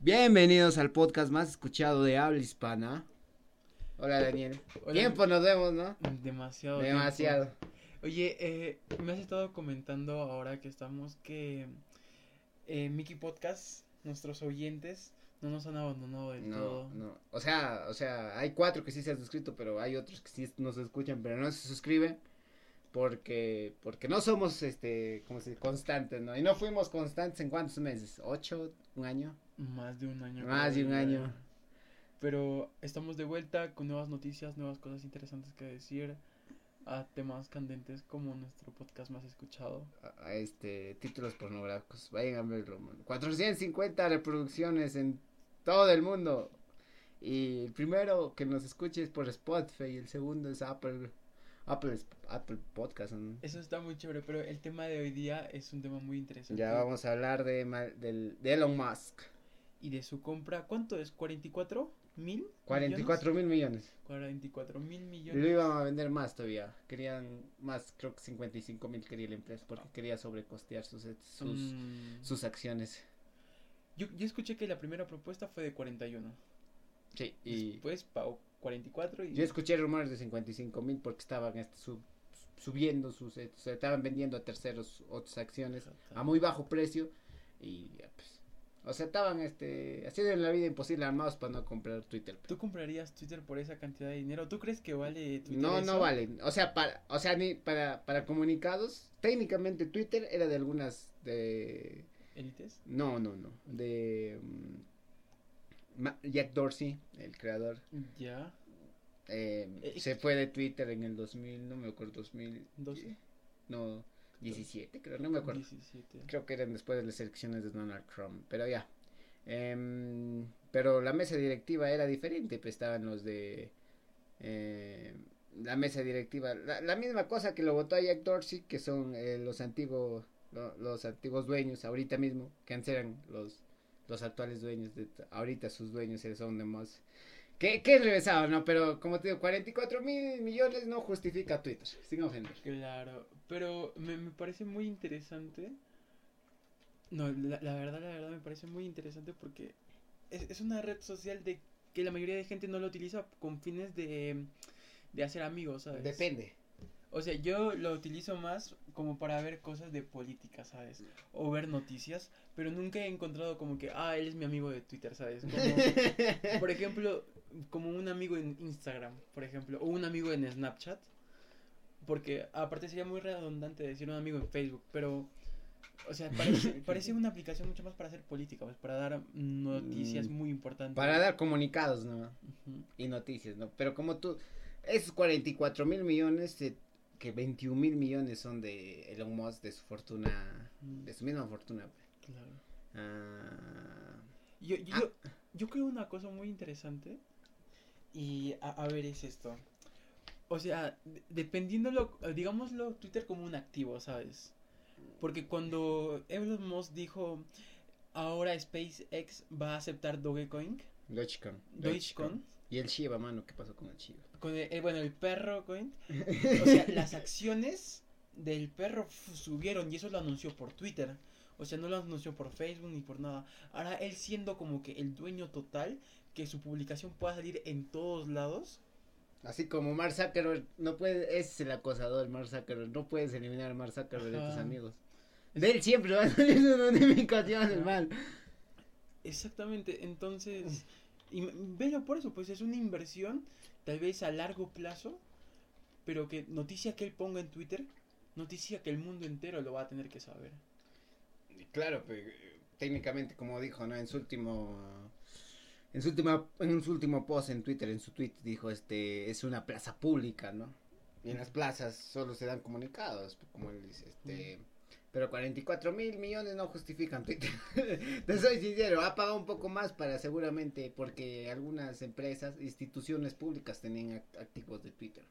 Bienvenidos al podcast más escuchado de habla hispana. Hola Daniel. Hola. Tiempo nos vemos, ¿no? Demasiado. Demasiado. tiempo. Oye, eh, me has estado comentando ahora que estamos que eh, Mickey Podcast, nuestros oyentes, no nos han abandonado del No, todo. no. O sea, o sea, hay cuatro que sí se han suscrito, pero hay otros que sí nos escuchan, pero no se suscriben porque porque no somos este, como se dice, constantes, ¿no? Y no fuimos constantes en cuántos meses? ¿Ocho? ¿Un año? Más de un año. Más de un año. Pero estamos de vuelta con nuevas noticias, nuevas cosas interesantes que decir, a temas candentes como nuestro podcast más escuchado. A, a este títulos pornográficos. Vayan a verlo, man. 450 reproducciones en todo el mundo. Y el primero que nos escuche es por Spotify y el segundo es Apple Apple Apple Podcast. ¿no? Eso está muy chévere, pero el tema de hoy día es un tema muy interesante. Ya vamos a hablar de, del, de Elon Musk. Y de su compra, ¿cuánto es? ¿44 mil? 44 mil millones. 44 mil Y lo millones. iban a vender más todavía. Querían más, creo que 55 mil quería la empresa porque quería sobrecostear sus, sus, Mm, sus acciones. yo, yo escuché que la primera propuesta fue de 41. Sí, y Después pagó 44 y... yo escuché rumores de 55 mil porque estaban este, sub- subiendo sus, eh, se estaban vendiendo a terceros otras acciones a muy bajo precio y ya, pues, o sea, estaban este, haciendo la vida imposible armados para no comprar Twitter. ¿Tú comprarías Twitter por esa cantidad de dinero? ¿Tú crees que vale Twitter No, eso? no vale. O sea, para, o sea, ni para, para comunicados, técnicamente Twitter era de algunas de ¿Élites? No, no, no. De mm, Ma- Jack Dorsey, el creador, Ya. eh, Eh, se fue de Twitter en el 2000, no me acuerdo, 2000, ¿12? no, 17 creo, no me acuerdo. 17. Creo que eran después de las elecciones de Donald Trump, pero ya. Em, pero la mesa directiva era diferente, pues estaban los de eh, la mesa directiva, la, la misma cosa que lo votó a Jack Dorsey, que son eh, los antiguos lo- los antiguos dueños ahorita mismo, que antes eran los los actuales dueños de ahorita sus dueños son de más que, que es regresado, no, pero como te digo, 44 mil millones no justifica Twitter, sin ofender. Claro, pero me, me parece muy interesante. No, la, la verdad, la verdad me parece muy interesante porque es, es una red social de que la mayoría de gente no lo utiliza con fines de, de hacer amigos, ¿sabes? Depende. O sea, yo lo utilizo más como para ver cosas de política, ¿sabes? O ver noticias, pero nunca he encontrado como que, ah, él es mi amigo de Twitter, ¿sabes? Como, por ejemplo, como un amigo en Instagram, por ejemplo, o un amigo en Snapchat. Porque aparte sería muy redundante decir un amigo en Facebook, pero, o sea, parece, parece una aplicación mucho más para hacer política, pues, para dar noticias Mm, muy importantes. Para dar comunicados, ¿no? Y noticias, ¿no? Pero como tú, esos 44 mil millones, eh, que 21 mil millones son de Elon Musk, de su fortuna, de su misma fortuna. Claro. Ah, Yo, yo, Ah. yo creo una cosa muy interesante. Y a, a ver, es esto. O sea, de- dependiéndolo, digámoslo, Twitter como un activo, ¿sabes? Porque cuando Elon Musk dijo, ahora SpaceX va a aceptar Dogecoin, Dogecoin. Dogecoin, Y el Shiba, mano, ¿qué pasó con el Shiba? con el, eh, bueno, el perro coin, o sea, las acciones del perro subieron y eso lo anunció por Twitter. O sea, no lo anunció por Facebook ni por nada. Ahora él siendo como que el dueño total, que su publicación pueda salir en todos lados. Así como Mark Zuckerberg, no puede, ese es el acosador, Mark Zuckerberg, no puedes eliminar a Mark Zuckerberg de tus amigos. De él siempre va a salir una notificación, hermano. Exactamente, entonces, y velo por eso, pues es una inversión tal vez a largo plazo, pero que noticia que él ponga en Twitter, noticia que el mundo entero lo va a tener que saber. Claro, pues, técnicamente, como dijo, ¿no? En su último, en su última, en su último post en Twitter, en su tweet, dijo, este, es una plaza pública, ¿no? Y en las plazas solo se dan comunicados, como él dice, este, pero 44 mil millones no justifican Twitter. Te soy sincero, ha pagado un poco más para seguramente, porque algunas empresas, instituciones públicas tenían act- activos de Twitter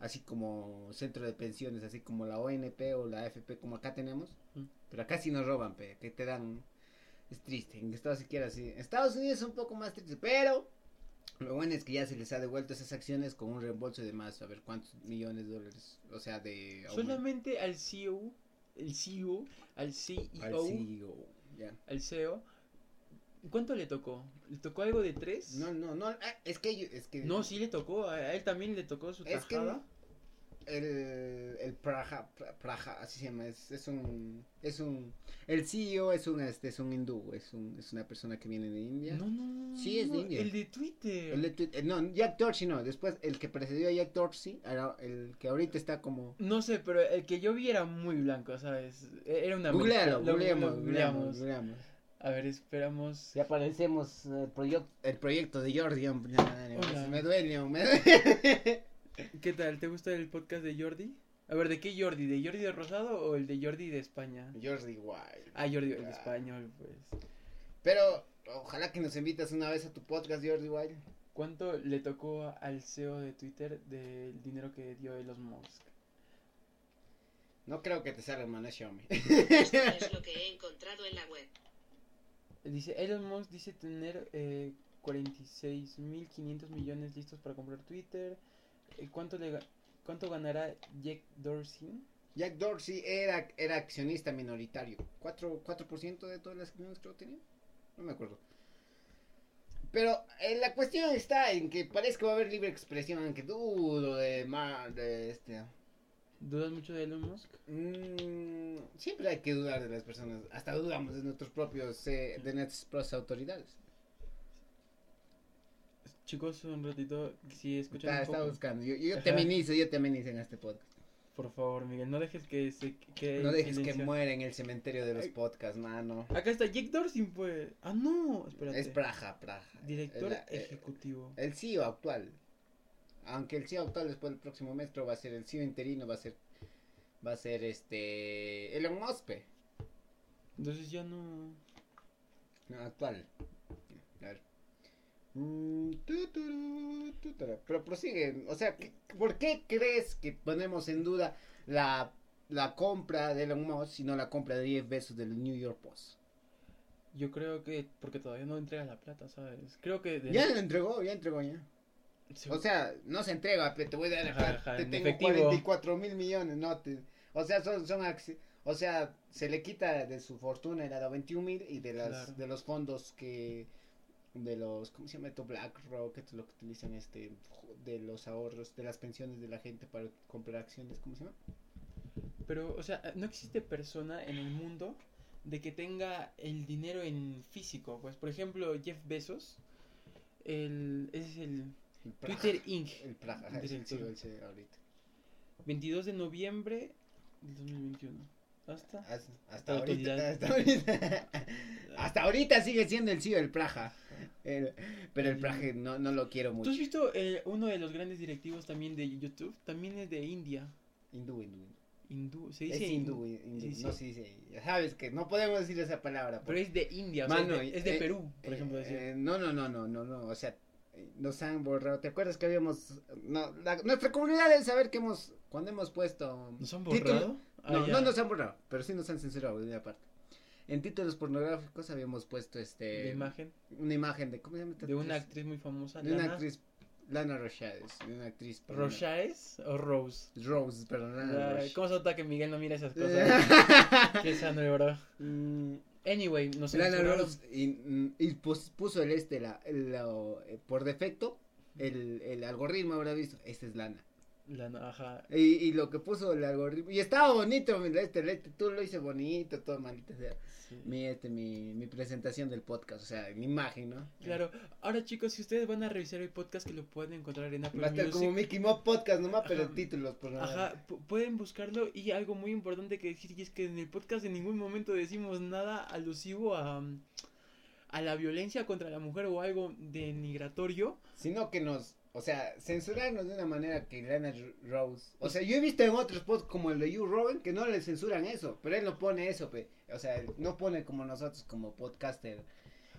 así como centro de pensiones, así como la ONP o la AFP, como acá tenemos. Mm. Pero acá sí nos roban, pe, que te dan. Es triste, en Estados sí. En Estados Unidos es un poco más triste, pero lo bueno es que ya se les ha devuelto esas acciones con un reembolso de más, a ver cuántos millones de dólares, o sea, de. Solamente al CEO, el CEO, al CEO, Al CEO, ya. al CEO, ¿Cuánto le tocó? ¿Le tocó algo de tres? No, no, no, ah, es que yo- es que No, sí le tocó, a él también le tocó su Es tajada. El, el Praja, Pra- Praja, así se llama, es, es un, es un, el CEO es un, este, es un hindú, es un, es una persona que viene de India. No, no, no. Sí, es de India. El de Twitter. El de Twi- eh, no, Jack Dorsey no, después el que precedió a Jack Dorsey, era el que ahorita está como... No sé, pero el que yo vi era muy blanco, ¿sabes? E- Era una Googlealo, googleamos, googleamos, googleamos. A ver, esperamos. Ya aparecemos el, proyecto el proyecto de Jordi, hombre, me duele, me duele. ¿Qué tal? ¿Te gusta el podcast de Jordi? A ver, ¿de qué Jordi? ¿De Jordi de Rosado o el de Jordi de España? Jordi Wild. Ah, Jordi, el de Ah. español, pues. Pero ojalá que nos invitas una vez a tu podcast, Jordi Wild. ¿Cuánto le tocó al CEO de Twitter del dinero que dio Elon Musk? No creo que te salga hermano Xiaomi. Esto es lo que he encontrado en la web. Dice, Elon Musk dice tener eh, 46.500 millones listos para comprar Twitter. ¿Cuánto, le, ga- ¿Cuánto ganará Jack Dorsey? Jack Dorsey era, era accionista minoritario. 4%, 4 de todas las acciones que tenía. No me acuerdo. Pero eh, la cuestión está en que parece que va a haber libre expresión, aunque dudo de, ma- de este... ¿Dudas mucho de Elon Musk? Mm, siempre hay que dudar de las personas. Hasta dudamos de nuestros propios, eh, de nuestras propias autoridades. Chicos, un ratito, si escuchan Está, un está buscando. Yo, yo te Ajá. amenizo, yo te amenizo en este podcast. por favor, Miguel, no dejes que se que No dejes que muera en el cementerio de los Ay. podcasts, mano. Acá está Jack Dorsey, pues. Ah, no, espérate. Es Praja, Praja. Director El, eh, ejecutivo. el CEO actual. Aunque el CEO actual después del próximo mes va a ser el CEO interino, va a ser va a ser este Elon Musk. Entonces ya no. No, actual. A ver. Mm, tu, turu, tu, turu. Pero prosigue, o sea, ¿qué- ¿por qué crees que ponemos en duda la, la compra de Elon Musk y no la compra de 10 besos del New York Post? Yo creo que. Porque todavía no entrega la plata, ¿sabes? Creo que. de- Ya lo entregó, ya entregó ya. O sea, no se entrega, pero te voy a Ajá, ajá, te en tengo efectivo. 44 mil millones, no te, o sea, son, son o sea, se le quita de su fortuna, era de 21 mil y de las, Claro. de los fondos que, de los, ¿cómo se llama esto? BlackRock, es lo que utilizan este, de los ahorros, de las pensiones de la gente para comprar acciones, ¿cómo se llama? Pero, o sea, no existe persona en el mundo de que tenga el dinero en físico. Pues, por ejemplo, Jeff Bezos. El, es el El Praja. Twitter Inc. El Praja, Director. sí, ahorita. 22 de noviembre del 2021. Hasta. Hasta, hasta ahorita, hasta ahorita, hasta ahorita sigue siendo el CEO del Praja. Pero el Praja no, no lo quiero ¿Tú mucho. has visto eh, uno de los grandes directivos también de YouTube? También es de India. Hindú, hindú. Hindú. Se Es dice hindú, hindú. hindú, Sí, sí. no se dice, ya sabes que no podemos decir esa palabra. Pero es de India, o sea, Mano, es de, es de eh, Perú, por eh, ejemplo. eh, no, no, no, no, no, no, o sea, nos han borrado. ¿Te acuerdas que habíamos, no, la- nuestra comunidad debe saber que hemos, cuando hemos puesto ¿Nos han borrado? Ah, no, ya. no nos han borrado, pero sí nos han censurado de una parte. En títulos pornográficos habíamos puesto este De imagen una imagen de ¿cómo se llama esta de una actriz? muy famosa. de una Lana actriz Lana Rochades, de una actriz ¿Roshaes o Rose? Rose, perdón, Lana Roche. ¿Cómo se nota que Miguel no mira esas cosas? Qué sano, verdad. Mm, Anyway, nos Lana. Rose y, y pus- puso el este la, la- eh, por defecto el, el algoritmo habrá visto este es Lana Lana, ajá. y, y lo que puso el algoritmo y estaba bonito mira, este, este tú lo hice bonito todo maldito sea sí. mi este mi, mi presentación del podcast o sea mi imagen no Claro, ahora chicos, si ustedes van a revisar el podcast que lo pueden encontrar en Apple va a estar Music, como Mickey Mouse podcast nomás pero Ajá. títulos por nada Ajá, pu- pueden buscarlo y algo muy importante que decir es que en el podcast en ningún momento decimos nada alusivo a, a la violencia contra la mujer o algo denigratorio. sino que nos o sea, censurarnos de una manera que Lana Rose. O sea, yo he visto en otros podcasts como el de You Rowan que no le censuran eso, pero él no pone eso, pe. O sea, no pone como nosotros como podcaster,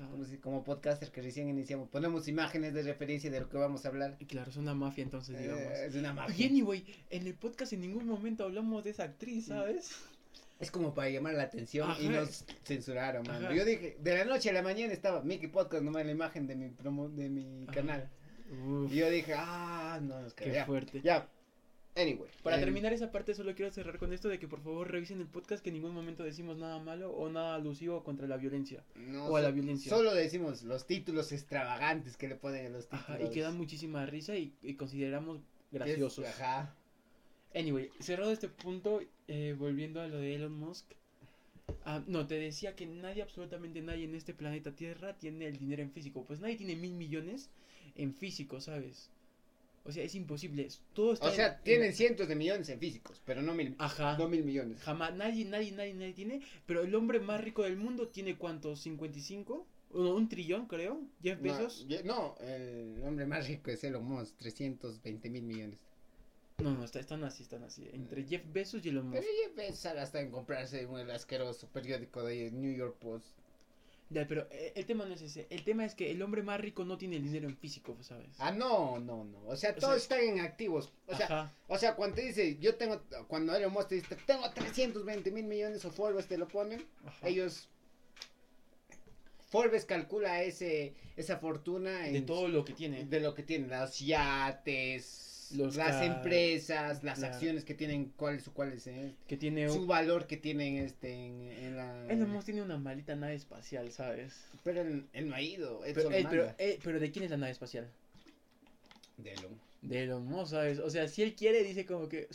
como, si, como podcaster que recién iniciamos, ponemos imágenes de referencia de lo que vamos a hablar. Y claro, es una mafia entonces, digamos. Eh, es una Y magia. anyway, en el podcast en ningún momento hablamos de esa actriz, ¿sabes? Es como para llamar la atención y nos censuraron, mano. Yo dije, de la noche a la mañana estaba Mickey Podcast nomás en la imagen de mi promo, de mi Ajá. canal. Uf, Y yo dije, ah, no, nos qué cagamos. Ya, fuerte. ya. Anyway. Para eh, terminar esa parte, solo quiero cerrar con esto de que por favor revisen el podcast que en ningún momento decimos nada malo o nada alusivo contra la violencia. no o a la violencia. Solo decimos los títulos extravagantes que le ponen a los títulos. Ajá, y que dan muchísima risa y, y consideramos Es- graciosos. Ajá. Anyway, cerrado este punto, eh, volviendo a lo de Elon Musk. Ah, no, te decía que nadie, absolutamente nadie en este planeta Tierra tiene el dinero en físico. Pues nadie tiene mil millones en físico, ¿sabes? O sea, es imposible. Todo está O sea, en- tienen cientos de millones en físicos, pero no mil, Ajá. no mil millones. Jamás, nadie, nadie, nadie, nadie tiene. Pero el hombre más rico del mundo tiene cuántos? ¿55? ¿O no, un trillón, creo? ¿Jeff No, Bezos? ye- No, el hombre más rico es Elon Musk, 320 mil millones. No, no, está- están así, están así. Entre Jeff Bezos y Elon Musk. Pero Jeff Bezos hasta en comprarse un asqueroso periódico de New York Post. Ya, pero eh, el tema no es ese. El tema es que el hombre más rico no tiene el dinero en físico, ¿sabes? Ah, no, no, no. O sea, O todos sea- están en activos. O sea, o sea, cuando te dice, yo tengo, cuando Elon Musk te dice, tengo 320 mil millones o Forbes te lo ponen, ajá. ellos, Forbes calcula ese, esa fortuna en De todo lo que tiene. de lo que tienen, los yates, Los las car- empresas, las claro. acciones que tienen, cuáles o cuáles, eh, Que tiene su valor que tienen este en, en la... Elon Musk tiene una maldita nave espacial, ¿sabes? Pero él, él no ha ido, él Pero, solo eh, pero, eh, pero ¿de quién es la nave espacial? De Elon. De Elon Musk, ¿sabes? O sea, si él quiere, dice como que...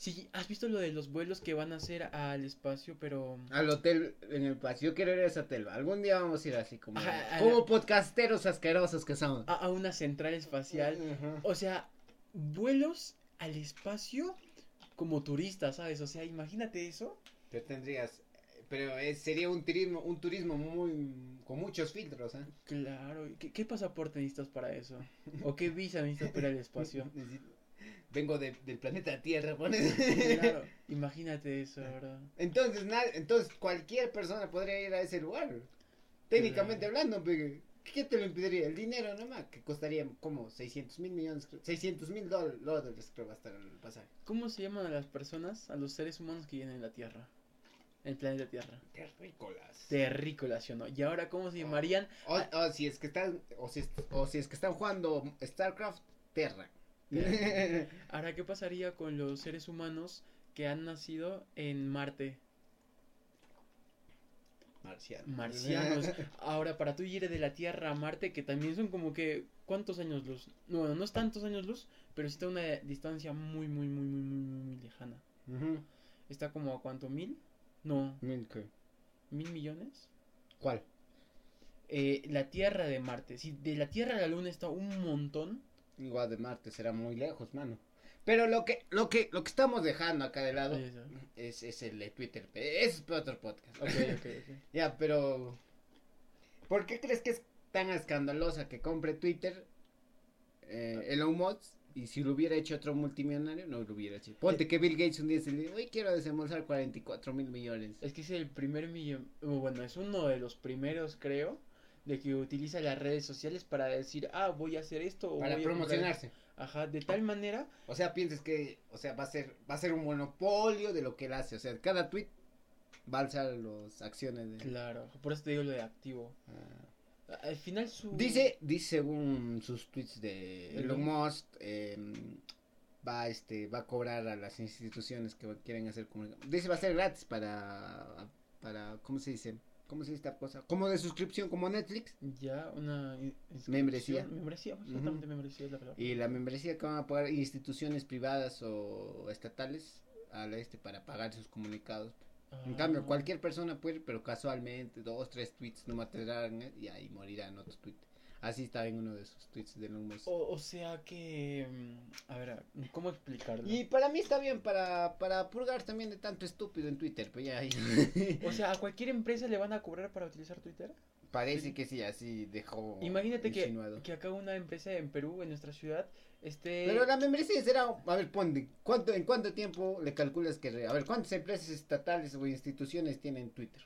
Si has visto lo de los vuelos que van a hacer al espacio, pero... Al hotel en el paso. Yo quiero ir a ese hotel. Algún día vamos a ir así como, a como podcasteros asquerosos que son. A, una central espacial. O sea, vuelos al espacio como turistas, ¿sabes? O sea, imagínate eso. Pero tendrías, pero es- sería un turismo, un turismo muy con muchos filtros, ¿eh? Claro, ¿y ¿qué, qué pasaporte necesitas para eso? ¿O qué visa necesitas para el espacio? Vengo de- del planeta Tierra, pones. Claro, imagínate eso, ¿verdad? Entonces, na- entonces cualquier persona podría ir a ese lugar. Técnicamente hablando, pero ¿qué te lo impediría? El dinero nomás, que costaría como 600 mil millones, 600 mil dólares creo va a estar el pasaje. ¿Cómo se llaman a las personas, a los seres humanos que viven en la Tierra? En el planeta Tierra. Terrícolas. Terrícolas, ¿sí o no? Y ahora, ¿cómo se llamarían? O, o si es que están, o si, o si es que están jugando StarCraft, Terra. Ahora, ¿qué pasaría con los seres humanos que han nacido en Marte? Marciano. Marcianos. Ahora, para tú ir de la Tierra a Marte, que también son como que, ¿cuántos años luz? No, bueno, no es tantos años luz, pero sí está a una distancia muy, muy, muy, muy, muy, muy, lejana. ¿Está como a cuánto? ¿Mil? No, Mil, ¿qué? ¿mil millones? ¿Cuál? Eh, la Tierra de Marte. Si de la Tierra a la Luna está un montón. Igual de Marte será muy lejos, mano. Pero lo que, lo que, lo que estamos dejando acá de lado es, es el de Twitter. Es otro podcast. Ok, ok, ok. Ya, pero. ¿Por qué crees que es tan escandalosa que compre Twitter eh, Elon Musk? Y si lo hubiera hecho otro multimillonario, no lo hubiera hecho. Ponte que Bill Gates un día se le dice, hoy quiero desembolsar 44 mil millones. Es que es el primer millón. Bueno, es uno de los primeros, creo, de que utiliza las redes sociales para decir, ah, voy a hacer esto. O Para a promocionarse. Ajá, de tal manera. O sea, piensas que, o sea, va a ser, va a ser un monopolio de lo que él hace. O sea, cada tweet va a alzar las acciones de. Claro, por eso te digo lo de activo. Ah. Al final su. Dice, dice según sus tweets de Elon Elon. Musk, eh, va este, va a cobrar a las instituciones que quieren hacer comunicación. Dice va a ser gratis para, para, ¿cómo se dice? ¿Cómo se dice esta cosa? Como de suscripción, como Netflix. Ya, una. Membresía. Membresía, exactamente, membresía es la palabra. Y la membresía que van a pagar instituciones privadas o estatales a la este para pagar sus comunicados. En Ah. cambio, cualquier persona puede pero casualmente, dos, tres tweets no matarán y ahí morirán otros tweets. Así está en uno de sus tweets de Elon Musk. O, o sea que. mm, A ver, ¿cómo explicarlo? Y para mí está bien para, para purgar también de tanto estúpido en Twitter, pero ya O sea, ¿a cualquier empresa le van a cobrar para utilizar Twitter? parece que sí, así dejó Imagínate que, insinuado. que acá una empresa en Perú, en nuestra ciudad, este... Pero la membresía será, a ver, ponte, ¿cuánto, ¿en cuánto tiempo le calculas que, a ver, cuántas empresas estatales o instituciones tienen Twitter?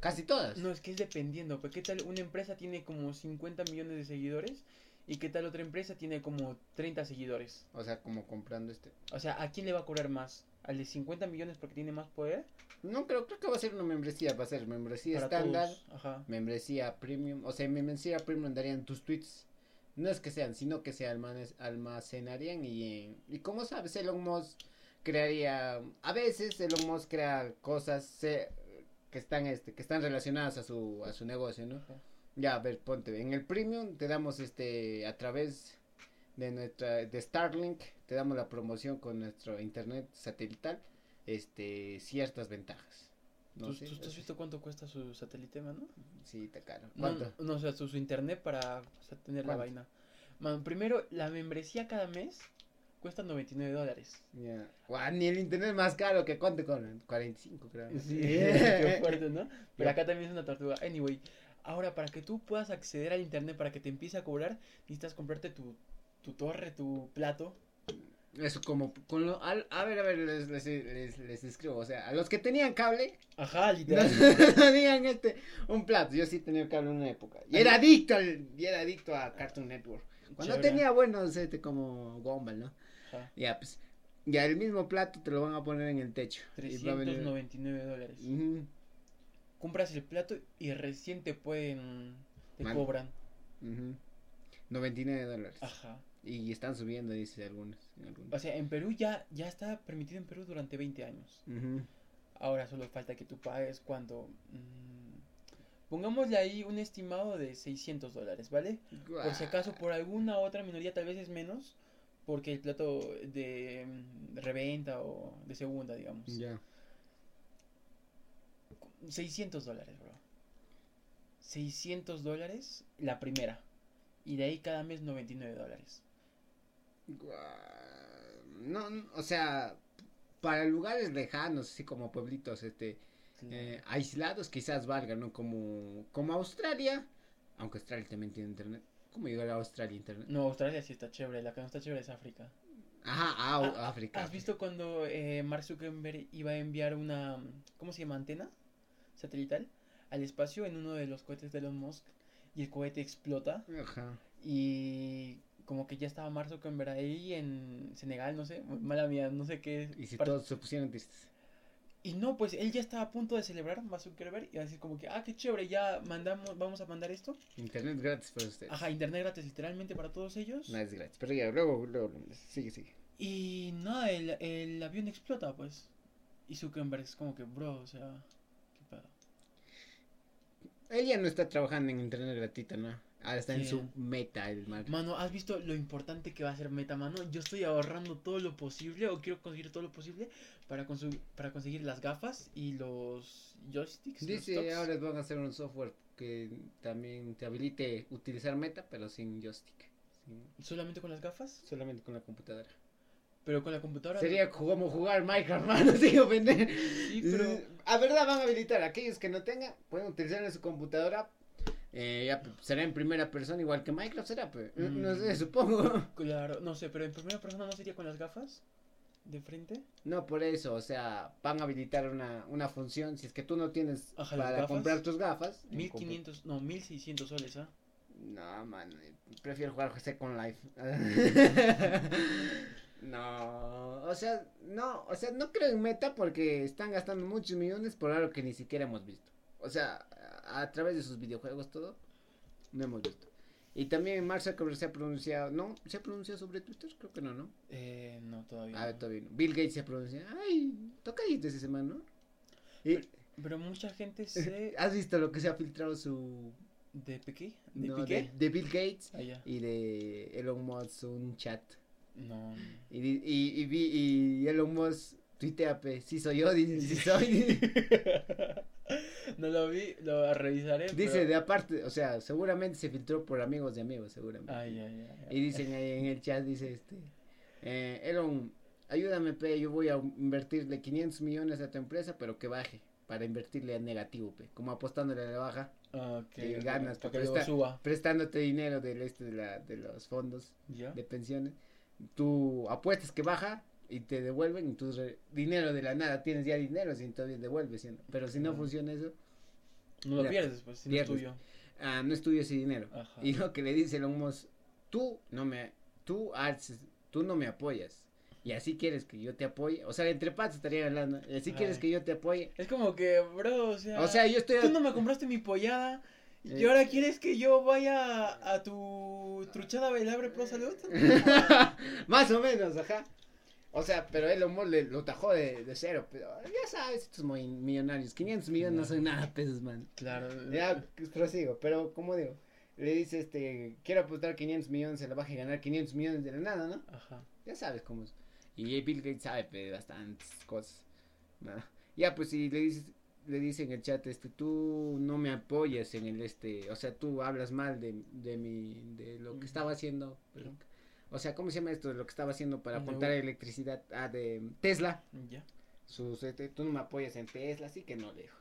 Casi todas. No, es que es dependiendo, pues qué tal una empresa tiene como 50 millones de seguidores y qué tal otra empresa tiene como 30 seguidores. O sea, como comprando este. O sea, ¿a quién le va a cobrar más? ¿Al de 50 millones porque tiene más poder? No creo, creo que va a ser una membresía, va a ser membresía Para estándar, Ajá. membresía premium, o sea, membresía premium darían tus tweets No es que sean, sino que se almacenarían y, y como sabes, Elon Musk crearía, a veces Elon Musk crea cosas se- que están este, que están relacionadas a su, a su negocio, ¿no? Ya, a ver, ponte, en el premium te damos este, a través de nuestra, de Starlink, te damos la promoción con nuestro internet satelital, este, ciertas ventajas. No ¿Tú, sé, tú- tú has visto cuánto cuesta su satélite, mano? Sí, está caro. No, ¿Cuánto? No, o sea, su, su internet para o sea, tener la vaina. Mano, primero, la membresía cada mes cuesta 99 dólares. Guau, ni el internet más caro que cuánto con 45 creo. Sí, qué fuerte, ¿no? Pero acá también es una tortuga. Anyway, ahora para que tú puedas acceder al internet, para que te empiece a cobrar, necesitas comprarte tu, tu torre, tu plato. Eso como con lo, al- a ver, a ver, les, les, les, les escribo, o sea, a los que tenían cable, Ajá, literal. tenían este, un plato, yo sí tenía cable en una época, y era adicto al, y era adicto a Cartoon Network, cuando Chévere. tenía buenos, este, como Gumball, ¿no? Ajá, Ya, pues, ya el mismo plato te lo van a poner en el techo. y va a venir- 399 dólares. Ujú, Compras el plato y recién te pueden. Te Man. cobran. ujú. 99 dólares. Ajá. Y están subiendo, dice algunos. algunos. O sea, en Perú ya, ya está permitido en Perú durante 20 años. Ahora solo falta que tú pagues cuando... mm, pongámosle ahí un estimado de 600 dólares, ¿vale? Por si acaso por alguna otra minoría tal vez es menos, porque el plato de mm, reventa o de segunda, digamos. Ya. 600 dólares, bro. 600 dólares la primera. Y de ahí cada mes 99 dólares. No, o sea, para lugares lejanos, así como pueblitos, este, eh, aislados, quizás valga, ¿no? Como, como Australia, aunque Australia también tiene internet. ¿Cómo llegar a Australia internet? No, Australia sí está chévere, la que no está chévere es África. Ajá, ah, Ah, África. ¿Has visto cuando eh, Mark Zuckerberg iba a enviar una, ¿cómo se llama? Antena satelital al espacio en uno de los cohetes de Elon Musk y el cohete explota Ajá. y como que ya estaba Mark Zuckerberg ahí en Senegal, no sé, mala mía, no sé qué. Y si todos se pusieron tristes. Y no, pues él ya estaba a punto de celebrar Mark Zuckerberg y va a decir como que, ah, qué chévere, ya mandamos, vamos a mandar esto. Internet gratis para ustedes. Ajá, internet gratis literalmente para todos ellos. No es gratis, pero ya, luego, luego, sigue, sigue. Y nada, el, el avión explota, pues. Y Zuckerberg es como que, bro, o sea, qué pedo. Ella no está trabajando en internet gratuita, ¿no? Ahora está en su meta, el mal. Mano, ¿has visto lo importante que va a ser Meta, mano? Yo estoy ahorrando todo lo posible, o quiero conseguir todo lo posible, para, para conseguir las gafas y los joysticks. los Dice, docks. ahora van a hacer un software que también te habilite utilizar meta, pero sin joystick. sin- ¿Solamente con las gafas? solamente con la computadora. Pero con la computadora. Sería como jugar Minecraft, mano. Sí, pero. A verdad van a habilitar. Aquellos que no tengan, pueden utilizar en su computadora. Eh, ya será en primera persona, igual que Minecraft será, pues. No- No Mm. sé, supongo. Claro, no sé, pero en primera persona no sería con las gafas de frente. No por eso, o sea, van a habilitar una, una función. Si es que tú no tienes Ajá, para gafas. comprar tus gafas. en 1500, no, 1600 soles, ¿ah? No, man, eh, prefiero jugar Second Life. no, o sea, no, o sea, no creo en meta porque están gastando muchos millones por algo que ni siquiera hemos visto. O sea, a, través de sus videojuegos todo, no hemos visto. Y también Mark Zuckerberg se ha pronunciado, ¿no? ¿Se ha pronunciado sobre Twitter? Creo que no, ¿no? Eh, no, todavía. Ah, no. todavía no. Bill Gates se ha pronunciado, ay, tocadito ese man, ¿no? Y, Pero mucha gente se. ¿Has visto lo que se ha filtrado su... ¿De Piqué? ¿De no, Piqué? de, de Bill Gates Ah, y de Elon Musk un chat? No. Y, y, y, y Elon Musk tuitea, sí soy yo, dice, sí soy. no lo vi, lo revisaré. dice, pero- de aparte, o sea, seguramente se filtró por amigos de amigos, seguramente. Ay, ay, ay. Y dicen ahí en el chat, dice este, eh, Elon, ayúdame, pe, yo voy a invertirle 500 millones a tu empresa, pero que baje, para invertirle a negativo, pe, como apostándole a la baja, Ah, ok, que ganas, luego está- suba. prestándote dinero del este de, la, de los fondos ¿Ya? de pensiones, tú apuestas que baja y te devuelven y tu dinero de la nada, tienes ya dinero, si todavía devuelves, ¿sí? pero si no funciona eso, No lo pierdes, pues, si no es tuyo. ah, no es tuyo ese dinero. Ajá. Y lo que le dice Elon Musk, tú no me, tú haces, tú no me apoyas. Y así quieres que yo te apoye. O sea, entre patas estarían hablando. Y así quieres que yo te apoye. Es como que, bro, o sea. O sea, yo estoy. Tú no me compraste mi pollada ¿Y ahora quieres que yo vaya a tu truchada bailable pro salud? Más o menos, ajá. O sea, pero Elon Musk le, lo tajó de, de cero. Pero ya sabes, estos muy millonarios. 500 millones no son nada pesos, man. Claro. Ya prosigo, pero como digo, le dice este, quiero apostar 500 millones, se la baja y ganar 500 millones de la nada, ¿no? Ajá. Ya sabes cómo es. Y Bill Gates sabe bastantes cosas. Nada. Ya, pues si le dices, le dice en el chat, este, tú no me apoyas en el este, o sea, tú hablas mal de, de mi, de lo que estaba haciendo. pero- o sea, ¿cómo se llama esto? De lo que estaba haciendo para apuntar electricidad, ah, de Tesla. Ya. Sus, este, tú no me apoyas en Tesla, así que no le dijo.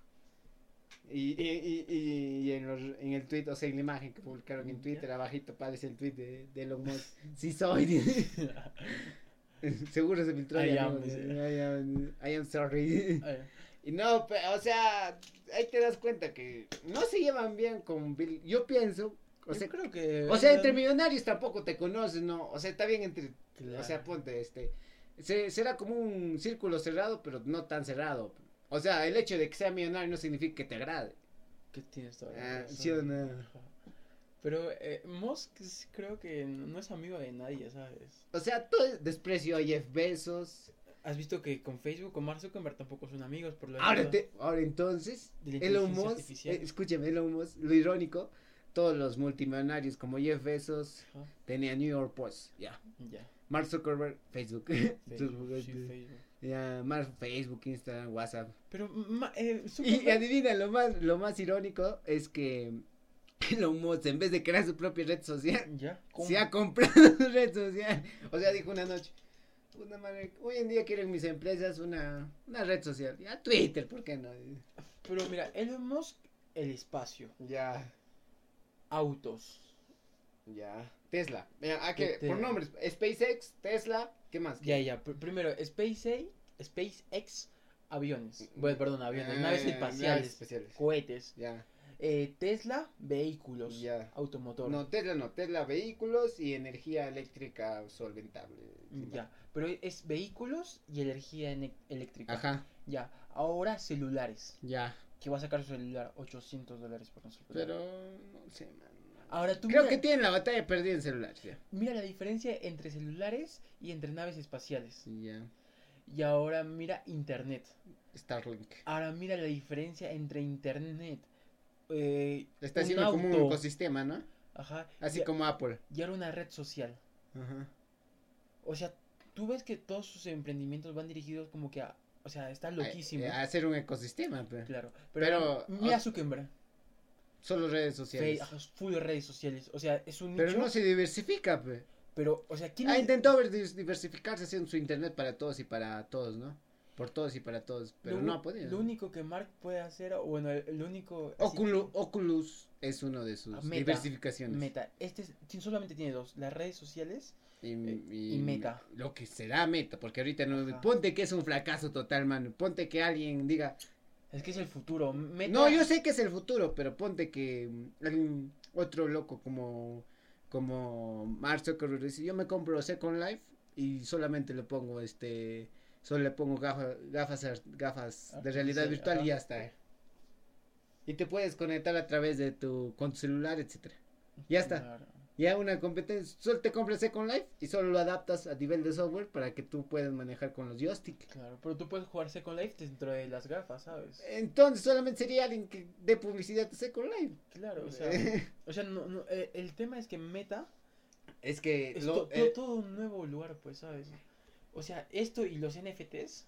Y, y, y, en, los, en el tweet, o sea, en la imagen que publicaron en Ya. Twitter, abajito aparece el tweet de, de Elon Musk. Sí soy. Seguro se filtró. I ya, am, ¿no? I am, I am sorry. Ya. Y no, o sea, ahí te das cuenta que no se llevan bien con Bill. Yo pienso, o Yo sea, creo que. o sea, entre millonarios tampoco te conoces, ¿no? O sea, está bien entre Claro. o sea, ponte, este, se- será como un círculo cerrado, pero no tan cerrado. O sea, el hecho de que sea millonario no significa que te agrade. ¿Qué tienes toda la Ah. ¿sí o no? Pero eh, Musk creo que no es amigo de nadie, ¿sabes? O sea, todo es desprecio a Jeff Bezos. ¿Has visto que con Facebook, con Mark Zuckerberg tampoco son amigos por lo Ahora, te- ahora entonces, Elon Musk, eh, escúchame, Elon Musk, lo irónico, todos los multimillonarios como Jeff Bezos tenía New York Post, ya. Ya. Mark Zuckerberg, Facebook. Facebook, sí, Facebook, Facebook. ya, Mark Facebook, Instagram, WhatsApp. Pero ma- eh, Y adivina, lo más, lo más irónico es que Elon Musk, en vez de crear su propia red social, ya. se ha comprado su red social. O sea, dijo una noche, "Puta madre, hoy en día quieren mis empresas una, una red social. Ya, Twitter, ¿por qué no? Pero mira, Elon Musk, el espacio, Ya, autos. ya. Tesla. Mira, ah, que, por nombres, SpaceX, Tesla, ¿qué más? Ya, ya. pr- primero, SpaceX, SpaceX, aviones. Bueno, perdón, aviones, naves espaciales, naves espaciales. cohetes. Ya. Eh, Tesla, vehículos, Ya. automotor. No, Tesla no, Tesla vehículos y energía eléctrica solventable. Ya, pero es vehículos y energía ene- eléctrica. Ajá, Ya, ahora celulares. ya. Que va a sacar su celular 800 dólares por un celular. Pero, no sé, man. ahora tú Creo mira, que tienen la batalla perdida en celulares, ya. mira la diferencia entre celulares y entre naves espaciales. Ya. Y ahora mira internet. Starlink. Ahora mira la diferencia entre internet. Eh, Está un haciendo como un ecosistema, ¿no? Ajá. Así y, como Apple. y ahora una red social. Ajá. O sea, tú ves que todos sus emprendimientos van dirigidos como que a... O sea, está loquísimo. A, a hacer un ecosistema, pero Claro. Pero, Pero, mira Zuckerberg. solo redes Fe- sociales. ajá, full de redes sociales. O sea, es un Pero nicho. no se diversifica, pe. Pero, o sea, ¿quién Ah, intentó ver- dis- diversificarse haciendo su internet para todos y para todos, ¿no? Por todos y para todos, pero lo, no ha podido. Lo único que Mark puede hacer, o bueno, el, único... Oculus, Oculus es uno de sus Ah, Meta. diversificaciones. Meta. Este es- solamente tiene dos, las redes sociales. Y, y Meta. Lo que será Meta, porque ahorita no. Ajá. Ponte que es un fracaso total, mano. Ponte que alguien diga. Es que es el futuro. Meta, No, yo sé que es el futuro, pero ponte que mm, algún otro loco como. Como Mark Zuckerberg dice: Yo me compro Second Life y solamente le pongo este. Solo le pongo gafas, gafas, de realidad virtual y ya está. Y te puedes conectar a través de tu. con tu celular, etcétera. Ya está. Claro. Ya una competencia, solo te compras Second Life y solo lo adaptas a nivel de software para que tú puedas manejar con los joystick. Claro, pero tú puedes jugar Second Life dentro de las gafas, ¿sabes? Entonces solamente sería alguien que dé publicidad a Second Life. Claro, o sea, o sea no, no, eh, el tema es que Meta es que es lo- to- eh, to- todo un nuevo lugar, pues, ¿sabes? O sea, esto y los NFTs,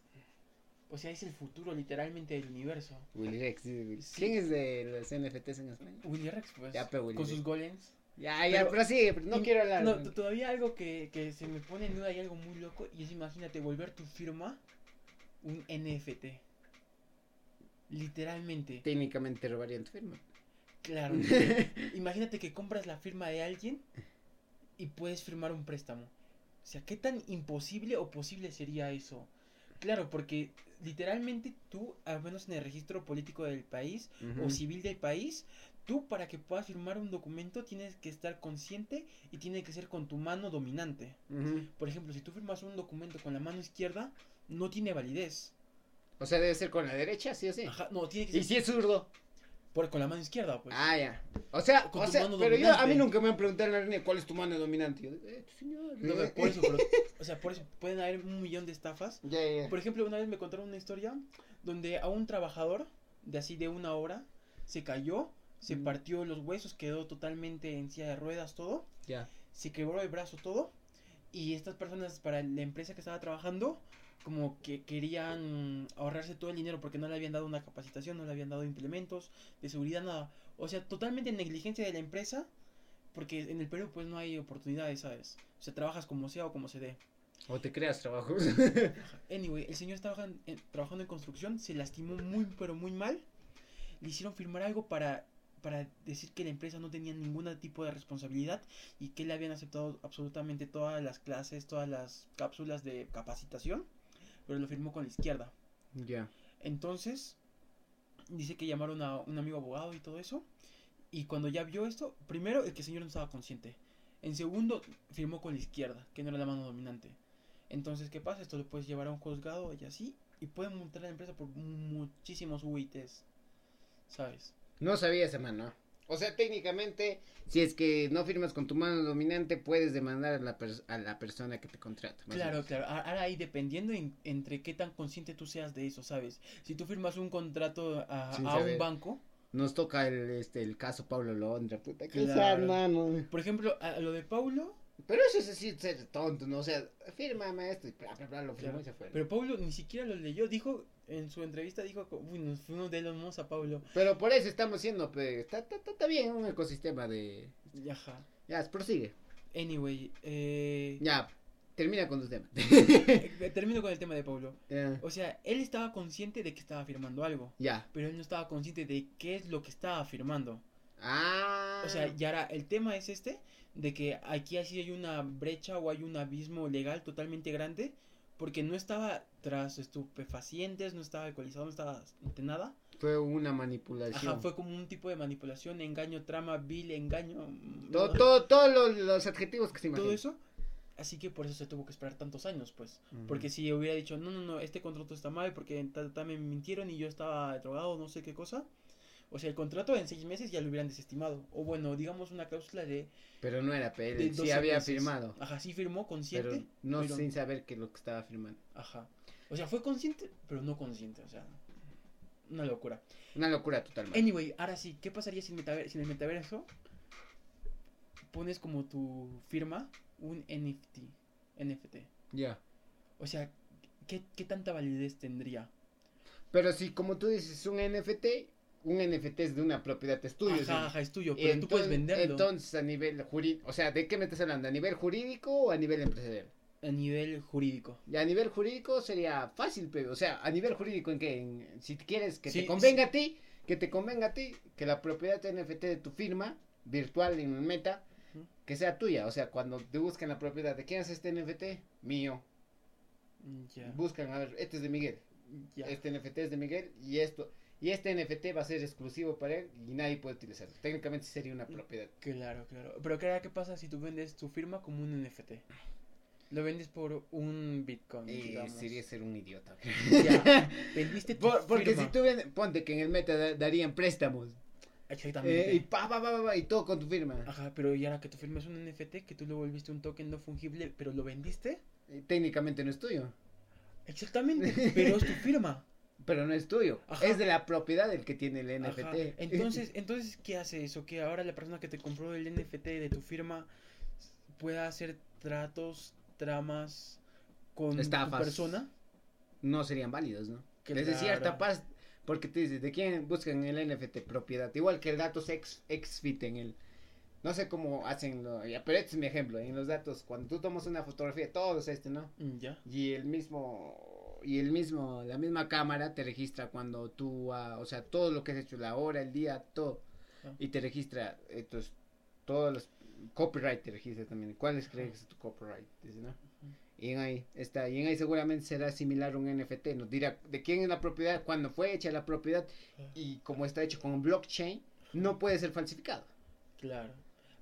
o sea, es el futuro literalmente del universo. Willy Rex, sí, Willy. Sí. ¿Quién es de los NFTs en España? Willy Rex, pues, Ya, pero Willy con Rex. sus golems. Ya, ya, Pero- sí, no Y- quiero hablar. No, todavía algo que, que se me pone en duda y algo muy loco, y es imagínate volver tu firma un NFT. Literalmente. Técnicamente robarían tu firma. Claro. Imagínate que compras la firma de alguien y puedes firmar un préstamo. O sea, ¿qué tan imposible o posible sería eso? Claro, porque literalmente tú, al menos en el registro político del país o civil del país, tú para que puedas firmar un documento tienes que estar consciente y tiene que ser con tu mano dominante. Por ejemplo, si tú firmas un documento con la mano izquierda, no tiene validez. O sea, debe ser con la derecha, sí o sí. Ajá, no, tiene que ser... Y si es zurdo. Por, con la mano izquierda, pues. Ah, ya. O sea, Con o tu sea pero yo, a mí dominante. nunca me han preguntado en la línea cuál es tu mano dominante. Yo, eh, señor. No, por eso, pero, o sea, por eso pueden haber un millón de estafas. Ya. Por ejemplo, una vez me contaron una historia donde a un trabajador de así de una hora se cayó, se Mm. partió los huesos, quedó totalmente en silla de ruedas todo, Ya. se quebró el brazo todo y estas personas para la empresa que estaba trabajando como que querían ahorrarse todo el dinero porque no le habían dado una capacitación, no le habían dado implementos de seguridad, nada. O sea, totalmente negligencia de la empresa porque en el Perú pues no hay oportunidades, ¿sabes? O sea, trabajas como sea o como se dé. O te creas trabajos. Anyway, el señor estaba en- en- trabajando en construcción, se lastimó muy, pero muy mal. Le hicieron firmar algo para, para decir que la empresa no tenía ningún tipo de responsabilidad y que le habían aceptado absolutamente todas las clases, todas las cápsulas de capacitación, pero lo firmó con la izquierda. ya. Entonces, dice que llamaron a un amigo abogado y todo eso. Y cuando ya vio esto, primero, el que el señor no estaba consciente. En segundo, firmó con la izquierda, que no era la mano dominante. Entonces, ¿qué pasa? Esto lo puedes llevar a un juzgado y así. Y pueden multar a la empresa por muchísimos UITs. ¿Sabes? No sabía esa mano. O sea, técnicamente, si es que no firmas con tu mano dominante, puedes demandar a la, a la persona que te contrata. Claro, claro. Ahora ahí dependiendo en- entre qué tan consciente tú seas de eso, ¿sabes? Si tú firmas un contrato a, a un banco, Nos toca el, este, el caso Pablo Londra, puta, que Claro. por ejemplo, a lo de Paulo, Pero eso es así, ser tonto, ¿no? O sea, fírmame esto y bla, bla, bla, lo firmó Claro. y se fue. Pero Pablo ni siquiera lo leyó, dijo en su entrevista, dijo, uy, nos fuimos de Elon Musk a Pablo. Pero por eso estamos siendo, pues, está, está, está- bien un ecosistema de... Ajá. Ya, prosigue. Anyway, eh, Ya, termina con tu tema. eh, termino con el tema de Pablo. O sea, él estaba consciente de que estaba firmando algo, ya. pero él no estaba consciente de qué es lo que estaba firmando. Ah. O sea, y ahora el tema es este, de que aquí así hay una brecha o hay un abismo legal totalmente grande, porque no estaba tras estupefacientes, no estaba alcoholizado, no estaba de nada. Fue una manipulación. Ajá, fue como un tipo de manipulación, engaño, trama, vil, engaño. mm, Todo, no, todo, todos los, los adjetivos que se todo imaginan. eso. Así que por eso se tuvo que esperar tantos años, pues. Ujú. Porque si hubiera dicho, no, no, no, este contrato está mal porque ta- ta- me mintieron y yo estaba drogado, no sé qué cosa. O sea, el contrato en seis meses ya lo hubieran desestimado. O bueno, digamos una cláusula de, Pero no era PL, sí 12 había meses. firmado. Ajá, sí firmó consciente. Pero no pero- sin saber que lo que estaba firmando. Ajá. O sea, fue consciente, pero no consciente. O sea, una locura. Una locura total. man. Anyway, ahora sí, ¿qué pasaría si en, metaver- el metaverso pones como tu firma un NFT? NFT. Ya. O sea, ¿qué, qué tanta validez tendría? Pero si, como tú dices, un NFT, un NFT es de una propiedad, es tuyo. ajá, ¿sí? ajá, es tuyo, pero tú puedes venderlo Entonces, a nivel jurídico, o sea, ¿de qué me estás hablando? ¿A nivel jurídico o a nivel empresarial? a nivel jurídico. Y a nivel jurídico sería fácil, pero, o sea, a nivel jurídico, ¿en qué? En- si quieres que Sí, te convenga a ti, que te convenga a ti, que la propiedad NFT de tu firma virtual en Meta, que sea tuya. O sea, cuando te buscan la propiedad de quién es este NFT, mío. Mm, Ya, Buscan, a ver, este es de Miguel. ya. Este NFT es de Miguel y esto. Y este NFT va a ser exclusivo para él y nadie puede utilizarlo. Técnicamente sería una propiedad. Claro, claro. Pero ¿qué, ¿qué pasa si tú vendes tu firma como un NFT? Lo vendes por un Bitcoin, Y digamos. sería ser un idiota. Ya, vendiste tu Por- porque firma. si tú vendes, ponte que en el meta da- darían préstamos. Exactamente. Eh, y pa, pa, pa, pa, pa, y todo con tu firma. Ajá, pero y ahora que tu firma es un NFT, que tú lo volviste un token no fungible, pero lo vendiste. Y técnicamente no es tuyo. Exactamente, pero es tu firma. Pero no es tuyo. Ajá. Es de la propiedad del que tiene el NFT. Ajá. Entonces, entonces, ¿qué hace eso? Que ahora la persona que te compró el NFT de tu firma pueda hacer tratos, tramas con Estafas. tu persona. no serían válidos, ¿no? Que Les decía claro. harta paz. Porque te dices, ¿de quién buscan el NFT propiedad? Igual que el datos ex, exfit en el. No sé cómo hacen, lo- ya, pero este es mi ejemplo. En los datos, cuando tú tomas una fotografía, todos este, ¿no? Mm, Ya. Y el mismo, y el mismo, la misma cámara te registra cuando tú, ah, o sea, todo lo que has hecho, la hora, el día, todo. Ah. Y te registra, entonces, todos los, copyright te registra también. ¿Cuáles crees que es tu copyright? Dice, ¿no? Y en ahí está, y en ahí seguramente será similar a un NFT, nos dirá de quién es la propiedad, cuándo fue hecha la propiedad, y como está hecho con blockchain, no puede ser falsificado. Claro.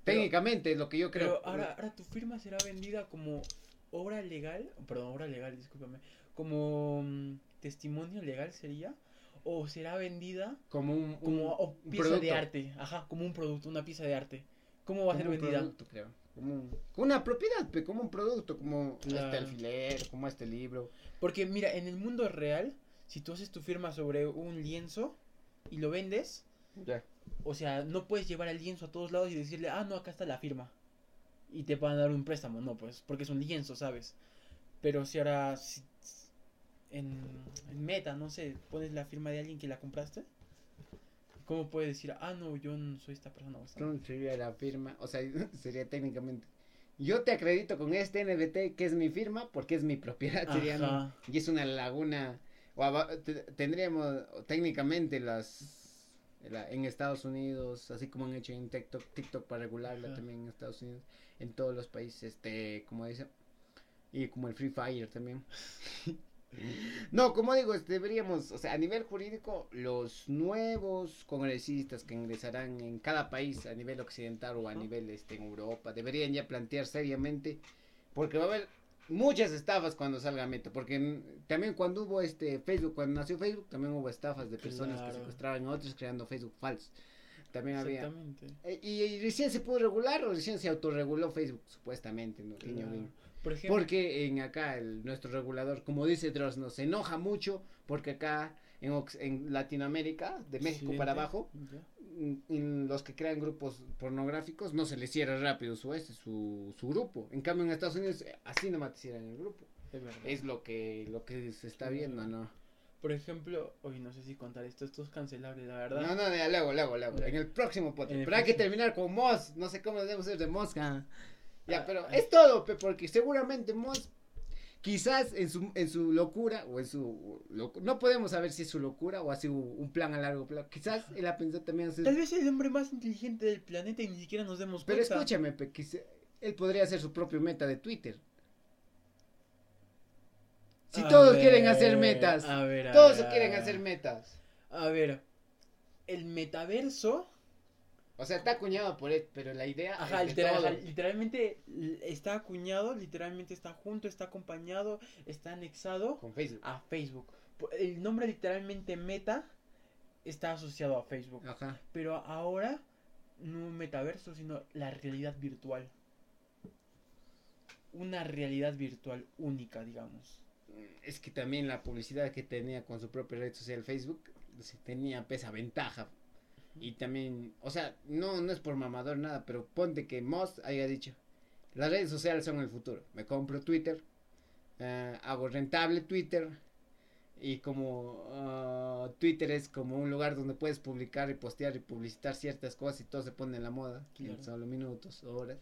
Pero- Técnicamente es lo que yo creo. Pero ahora, ahora tu firma será vendida como obra legal, perdón, obra legal, discúlpame, como mm, testimonio legal sería, o será vendida Como un, un- como o pieza de producto. arte. Ajá, como un producto, una pieza de arte. ¿Cómo va a ser un vendida? producto, creo. Como, un- como una propiedad, como un producto, como este Claro. alfiler, como este libro. Porque mira, en el mundo real, si tú haces tu firma sobre un lienzo y lo vendes, Ya. o sea, no puedes llevar el lienzo a todos lados y decirle, ah, no, acá está la firma. Y te van a dar un préstamo, no, pues, porque es un lienzo, ¿sabes? Pero si ahora si- en, en meta, no sé, pones la firma de alguien que la compraste, ¿cómo puedes decir, ah, no, yo no soy esta persona? o esta no"? Entonces sería la firma, o sea, sería técnicamente. Yo te acredito con este NFT que es mi firma porque es mi propiedad, sería, ¿no? Y es una laguna. O tendríamos técnicamente las. la- en Estados Unidos, así como han hecho en TikTok, TikTok para regularla Ajá. también en Estados Unidos, en todos los países, este, como dice, y como el Free Fire también. no, como digo, este, deberíamos, o sea, a nivel jurídico, los nuevos congresistas que ingresarán en cada país, a nivel occidental o a nivel, este, en Europa, deberían ya plantear seriamente, porque va a haber muchas estafas cuando salga Meta, porque también cuando hubo este Facebook, cuando nació Facebook, también hubo estafas de personas Claro. que secuestraban a otros creando Facebook falso. También había. Exactamente. Eh, Y, y recién se pudo regular o recién se autorreguló Facebook, supuestamente, ¿no? Claro. Por ejemplo, Porque en acá el, nuestro regulador, como dice Dross, nos enoja mucho porque acá en, Ox- en Latinoamérica, de México para abajo, mm, en los que crean grupos pornográficos no se les cierra rápido su este, su, su grupo. En cambio en Estados Unidos eh, así nomás te cierran el grupo. Es. Es lo que lo que se está viendo, ¿no? Por ejemplo, hoy no sé si contar esto, esto es cancelable, la verdad. No, no, ya, luego, luego, luego. En el próximo podcast. Pero hay que terminar con Moss. No sé cómo debemos ser de Mosca. Ya, Ah, pero ah. es todo, porque seguramente Moss, quizás en su, en su locura, o en su. locu- no podemos saber si es su locura o ha sido un plan a largo plazo. Quizás él ha pensado también hacer. Tal vez el hombre más inteligente del planeta y ni siquiera nos demos Pero cuenta. escúchame, pe, quizá- él podría hacer su propio meta de Twitter. Si A todos ver, quieren hacer metas. a ver, a Todos ver, quieren hacer metas. A ver, el metaverso. O sea, está acuñado por él, pero la idea. Ajá, es literal- todo. ajá, literalmente está acuñado, literalmente está junto, está acompañado, está anexado Con Facebook. a Facebook. El nombre literalmente meta está asociado a Facebook. Ajá. Pero ahora no un metaverso, sino la realidad virtual. Una realidad virtual única, digamos. Es que también la publicidad que tenía con su propia red social Facebook tenía pesa ventaja. Y también, o sea, no, no es por mamador nada, pero ponte que Moss haya dicho, las redes sociales son el futuro. Me compro Twitter, eh, hago rentable Twitter y como ah, Twitter es como un lugar donde puedes publicar y postear y publicitar ciertas cosas y todo se pone en la moda, Claro. en solo minutos, horas.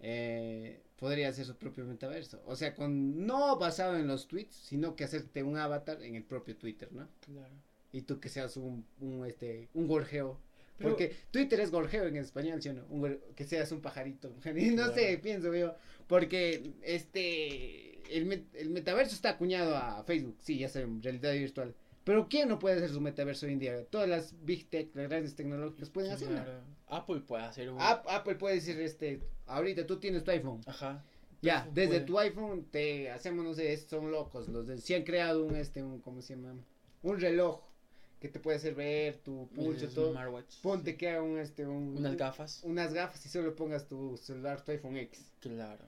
eh, podría ser su propio metaverso. O sea, con no basado en los tweets, sino que hacerte un avatar en el propio Twitter, ¿no? Claro. Y tú que seas un, un este, un gorjeo. Pero- Porque Twitter es gorjeo en español, ¿sí o no? Un que seas un pajarito. No Claro. sé, pienso yo. Porque este. El, met- el metaverso está acuñado a Facebook. Sí, ya sé, realidad virtual. Pero ¿quién no puede hacer su metaverso hoy en día? Todas las big tech, las grandes tecnológicas pueden hacerlo. Claro. Apple puede hacer un. App- Apple puede decir, este, ahorita tú tienes tu iPhone. Ajá. Ya, desde puede. tu iPhone te hacemos, no sé, son locos, los de, si han creado un, este, un, ¿cómo se llama? Un reloj que te puede hacer ver tu pulso, todo. smartwatch. Ponte que haga un, este, un, Unas un- gafas. unas gafas y solo pongas tu celular, tu iPhone X. Claro,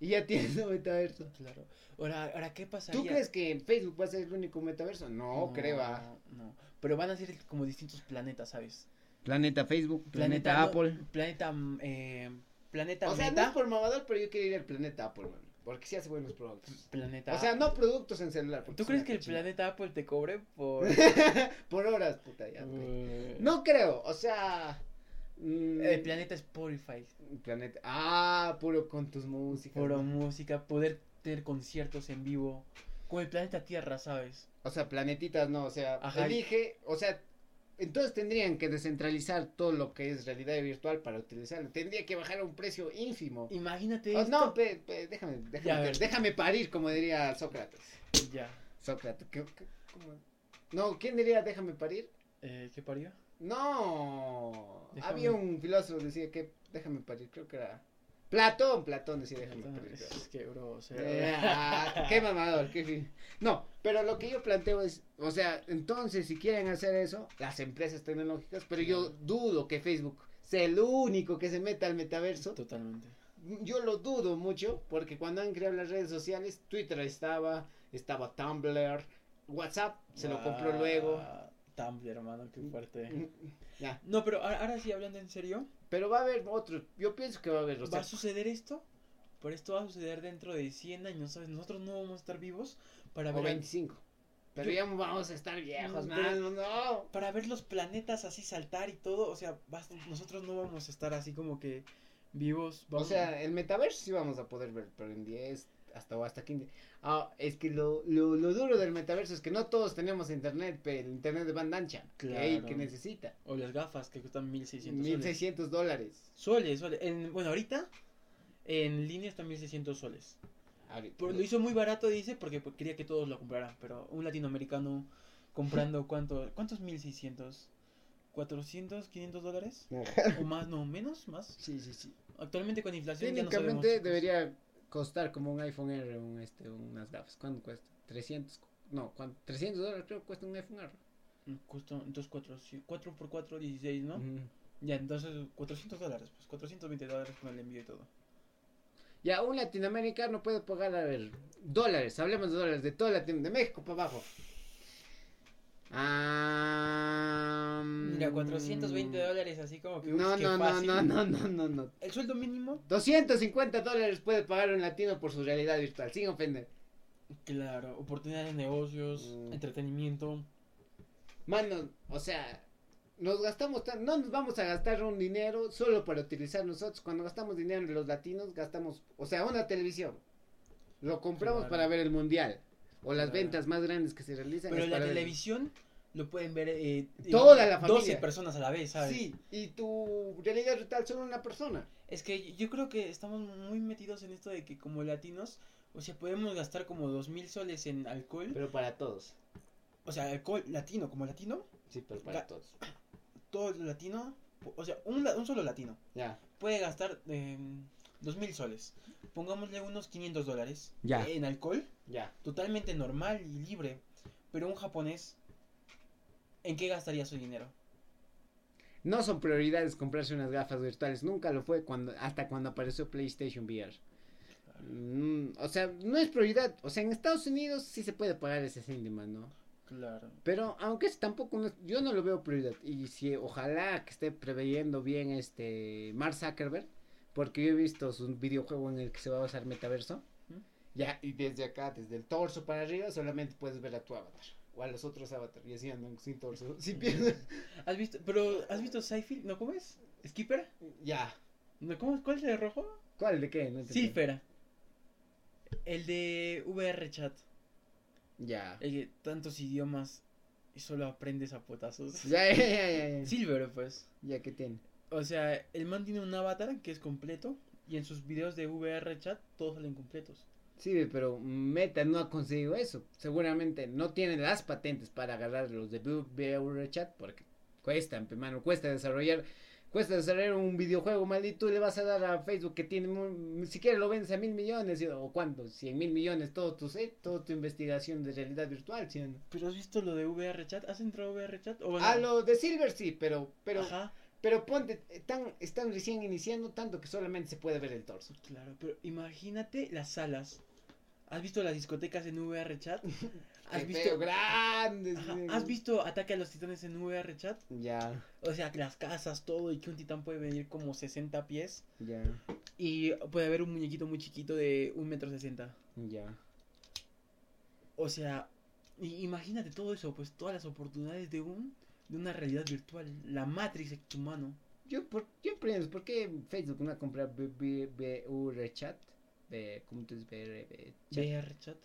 Y ya tienes un metaverso. claro. Ahora, ahora ¿qué pasaría? ¿Tú crees que Facebook va a ser el único metaverso? No, creo. ah. No, pero van a ser como distintos planetas, ¿sabes? Planeta Facebook, no, planeta, eh, planeta O sea, no es por mamador, pero yo quiero ir al planeta Apple, man, Porque sí hace buenos productos. Planeta O sea, no productos en celular. ¿Tú es crees que el planeta Apple te cobre por...? Por horas, puta, ya. Eh, No creo, o sea. mm, El planeta Spotify. planeta. Ah, puro con tus músicas. Puro ¿no? música, poder tener conciertos en vivo. Con el planeta Tierra, ¿sabes? O sea, planetitas no, o sea, Ajá. elige, o sea, entonces tendrían que descentralizar todo lo que es realidad virtual para utilizarlo. Tendría que bajar a un precio ínfimo. Imagínate Oh, esto. no, pe- pe- déjame, Ya, déjame, ver. déjame parir, como diría Sócrates. Ya. Sócrates, ¿qué- qué- cómo? No, ¿quién diría déjame parir? Eh, ¿Qué parió? No, Déjame- había un filósofo que decía que déjame parir, creo que era Platón, Platón, sí, déjame. Perder. qué grosero. Eh, ah, qué mamador, qué. No, pero lo que yo planteo es, o sea, entonces si quieren hacer eso, las empresas tecnológicas, pero yo dudo que Facebook sea el único que se meta al metaverso. Totalmente. Yo lo dudo mucho, porque cuando han creado las redes sociales, Twitter estaba, estaba Tumblr, WhatsApp se lo compró Ah, luego. Tumblr, hermano, qué fuerte. Mm, Ya, No, pero ahora, sí, hablando en serio, pero va a haber otro, yo pienso que va a haber, o ¿va sea, a suceder esto? Pero esto va a suceder dentro de 100 años, ¿sabes? Nosotros no vamos a estar vivos para o ver, 25. Pero Yo- ya vamos a estar viejos, No, man, pero- no. para ver los planetas así saltar y todo. O sea, vas- nosotros no vamos a estar así como que vivos. O Vamos, sea, el metaverso sí vamos a poder ver, pero en 10 hasta o hasta 15. Ah, es que lo, lo, lo duro del metaverso es que no todos tenemos internet, pero el internet de banda ancha. Que, Claro. que necesita. o las gafas que cuestan 1600 soles. 1600 dólares. Soles, soles. En, bueno, ahorita en línea están 1600 soles. Ahorita. Pero lo hizo muy barato, dice, porque pues, quería que todos lo compraran. Pero un latinoamericano comprando, ¿cuánto? ¿Cuántos 1600? ¿400, 500 dólares? ¿O más? No, menos, más. Sí, sí, sí. Actualmente con inflación ya no Técnicamente debería costar como un iPhone R, un, este, unas gafas. ¿Cuánto cuesta? 300. No, ¿cuánto? 300 dólares creo que cuesta un iPhone R. Mm, Costó, entonces 4, 4 por 4, 16, ¿no? Ya, entonces 400 dólares, pues 420 dólares con el envío y todo. Ya, un latinoamericano puede pagar, a ver, dólares, hablemos de dólares, de todo Latinoamérica, de México para abajo. Ah, Mira, 420 dólares así como que... No, no, fácil. no, no, no, no, no. El sueldo mínimo, 250 dólares puede pagar un latino por su realidad virtual, sin ofender. claro, oportunidades de negocios, Mm. entretenimiento. Mano, o sea, nos gastamos no nos vamos a gastar un dinero solo para utilizar nosotros. Cuando gastamos dinero en los latinos, gastamos, o sea, una televisión. Lo compramos Claro. para ver el mundial. O las Claro. ventas más grandes que se realizan. Pero la ver- televisión lo pueden ver eh, Toda la 12 familia. personas a la vez, ¿sabes? Sí, y tu realidad virtual solo una persona. Es que yo creo que estamos muy metidos en esto de que como latinos, o sea, podemos gastar como dos mil soles en alcohol. Pero para todos. O sea, alcohol latino, como latino, Sí, pero para Ga- todos. Todo el latino, o sea, un, un solo latino Ya. puede gastar eh, dos mil soles. Pongámosle unos 500 dólares Ya. en alcohol, Ya. totalmente normal y libre. Pero un japonés, ¿en qué gastaría su dinero? No son prioridades comprarse unas gafas virtuales. Nunca lo fue cuando hasta cuando apareció PlayStation VR. Mm, o sea, no es prioridad. O sea, en Estados Unidos sí se puede pagar ese cinema, ¿no? Claro. Pero aunque es tampoco, no yo no lo veo prioridad. Y si ojalá que esté preveyendo bien este Mark Zuckerberg, porque yo he visto su videojuego en el que se va a usar metaverso. ¿Mm? Ya, y desde acá, desde el torso para arriba, solamente puedes ver a tu avatar. O a los otros avatars. Y así andan sin torso. Sin piernas. ¿Has visto, pero, ¿has visto Seinfeld? ¿No, cómo es? ¿Skipper? ya. ¿No, cómo, ¿Cuál es el de rojo? ¿Cuál? ¿De qué? No. El de VR Chat. Ya. Que tantos idiomas y solo aprendes a potazos. Ya, ya, ya, ya. Silver, pues. Ya que tiene. O sea, el man tiene un avatar que es completo y en sus videos de VR Chat todos salen completos. Sí, pero Meta no ha conseguido eso. Seguramente no tiene las patentes para agarrar los de VR Chat porque cuesta, mano, cuesta desarrollar, cuesta desarrollar un videojuego maldito y le vas a dar a Facebook que tiene, mu- ni siquiera lo vendes a mil millones o cuánto, cien mil millones, todo tu, eh, toda tu investigación de realidad virtual. ¿Pero has visto lo de VR Chat? ¿Has entrado a VR Chat? O bueno, Ah, lo de Silver sí, pero, pero, Ajá, pero ponte, están, están recién iniciando tanto que solamente se puede ver el torso. claro, pero imagínate las salas. ¿Has visto las discotecas en VR Chat? ¿Has visto, grandes. ¿Has visto Ataque a los Titanes en VR Chat? Ya, O sea, las casas, todo, y que un titán puede venir como 60 pies. ya, Y puede haber un muñequito muy chiquito de un metro sesenta. ya. O sea, imagínate todo eso, pues todas las oportunidades de un de una realidad virtual. La Matrix en tu mano. Yo, por, yo pienso, ¿por qué Facebook no ha comprado B- B- VR Chat? ¿Cómo te dices? VR Chat. VR Chat.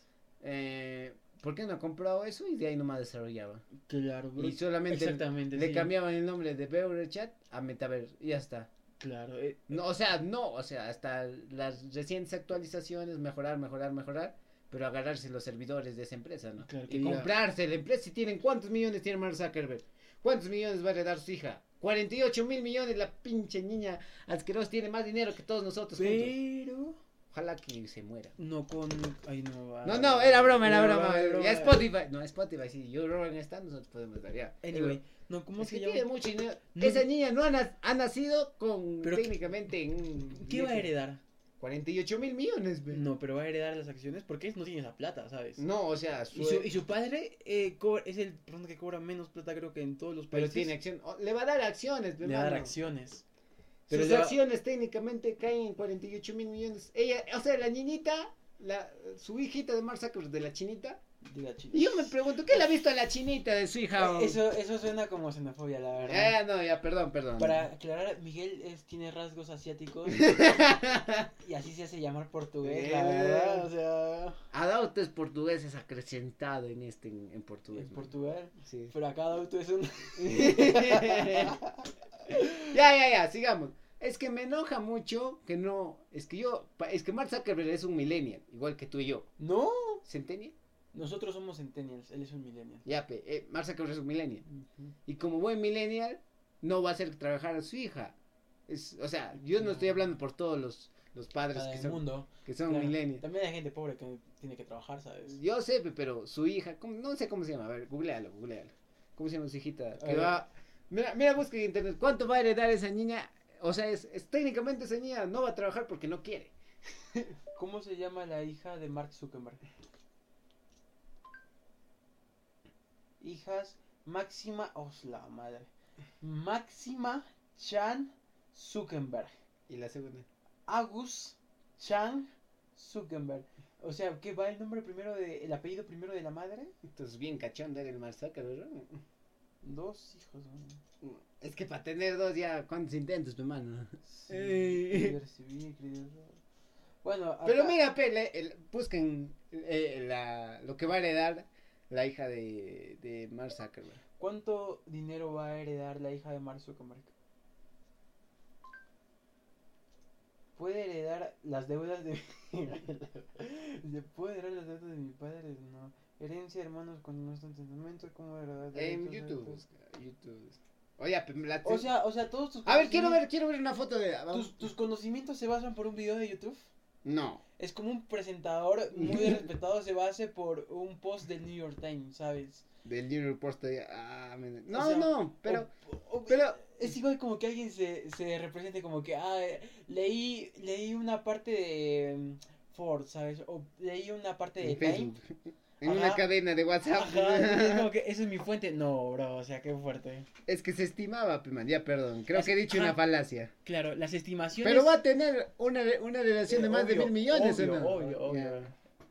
Eh, ¿Por qué no ha comprado eso y de ahí nomás desarrollaba? Claro, bro. Y solamente Exactamente. le sí. cambiaban el nombre de VR Chat a Metaverse y ya está. Claro. eh, No, o sea, no, o sea, hasta las recientes actualizaciones, mejorar, mejorar, mejorar, pero agarrarse los servidores de esa empresa, ¿no? Claro, que y diga- comprarse la empresa. Si tienen, ¿cuántos millones tiene Mark Zuckerberg? ¿Cuántos millones va a heredar su hija? 48 mil millones, la pinche niña asquerosa tiene más dinero que todos nosotros juntos. Pero. Ojalá que se muera. No con. Ay, no. va. No, no, era broma, era broma. broma, Ya Spotify, no, Spotify, sí, yo Rogan está, nosotros podemos dar ya. Anyway, no, ¿cómo es se que llama? tiene mucho dinero. No. Esa niña no ha, na- ha nacido con Pero- técnicamente en ¿Qué va a heredar? 48 mil millones. No, pero va a heredar las acciones porque no tiene esa plata, ¿sabes? No, o sea, su- Y su, y su padre eh, es el persona que cobra menos plata, creo que en todos los pero países. tiene acción, le va a dar acciones, ve, le va a dar acciones. Pero Sus acciones técnicamente caen en 48 mil millones. Ella, o sea, la niñita, la, su hijita de Mark Zuckerberg, de la chinita. La yo me pregunto, ¿qué le ha visto a la chinita de su hija? Eh, Eso, eso suena como xenofobia, la verdad. Ah, no, ya, perdón, perdón. Para aclarar, Miguel es, tiene rasgos asiáticos y así se hace llamar portugués, la Eh. verdad. O sea, Adauto es portugués, es acrecentado en este, en, en portugués. en. Portugal. Sí. Pero acá Dauto es un. ya, ya, ya, sigamos. Es que me enoja mucho que no, es que yo, es que Mark Zuckerberg es un millennial, igual que tú y yo. ¡No! ¿Centennial? Nosotros somos centennials, él es un millennial. Ya, pe, eh, Mark Zuckerberg es un millennial. Y como buen millennial, no va a hacer trabajar a su hija. Es, o sea, yo no estoy hablando por todos los, los padres que son, mundo. que son Claro. millennials. También hay gente pobre que tiene que trabajar, ¿sabes? Yo sé, pe, pero su hija, ¿cómo- no sé cómo se llama, a ver, googlealo, googlealo. ¿Cómo se llama su hijita? Que va, mira, mira, busca en internet, ¿cuánto va a heredar esa niña? O sea, es, es- técnicamente esa niña no va a trabajar porque no quiere. ¿Cómo se llama la hija de Mark Zuckerberg? Hijas Máxima, oh la madre. Máxima Chan Zuckerberg. Y la segunda. Agus Chan Zuckerberg. O sea, ¿qué va el nombre primero de el apellido primero de la madre? Entonces, bien cachón era el Zuckerberg, ¿no? Dos hijos. Es que para tener dos ya, ¿cuántos intentos, mi mano? Sí, recibí. Bueno, acá- Pero mira, pe, le- el- busquen eh, la, lo que va a heredar la hija de, de Mark Zuckerberg. ¿Cuánto dinero va a heredar la hija de Mark Zuckerberg? Puede heredar las deudas de ¿Se puede heredar las deudas de mi padre? No. Herencia, hermanos, cuando no están en testamento, ¿cómo heredar? En YouTube, YouTube. Oye, la- O sea, o sea, todos tus a ver, quiero ver, quiero ver una foto de... ¿Tus, tus conocimientos se basan por un video de YouTube? No. Es como un presentador muy respetado se base por un post del New York Times, ¿sabes? Del New York Post. de- Ah, me- no, O sea, no, pero... O- o- pero- es igual como que alguien se, se represente como que, ah, eh, leí, leí una parte de mm, Ford, ¿sabes? O leí una parte de En Time. En Ajá. una cadena de WhatsApp. Ajá, es como que esa es mi fuente. No, bro, o sea, qué fuerte. Es que se estimaba, man, ya perdón. Creo que he dicho ajá. una falacia. Claro, las estimaciones. Pero va a tener una, una relación de Eh, más de obvio, mil millones, ¿o obvio, no? obvio, obvio. Ya.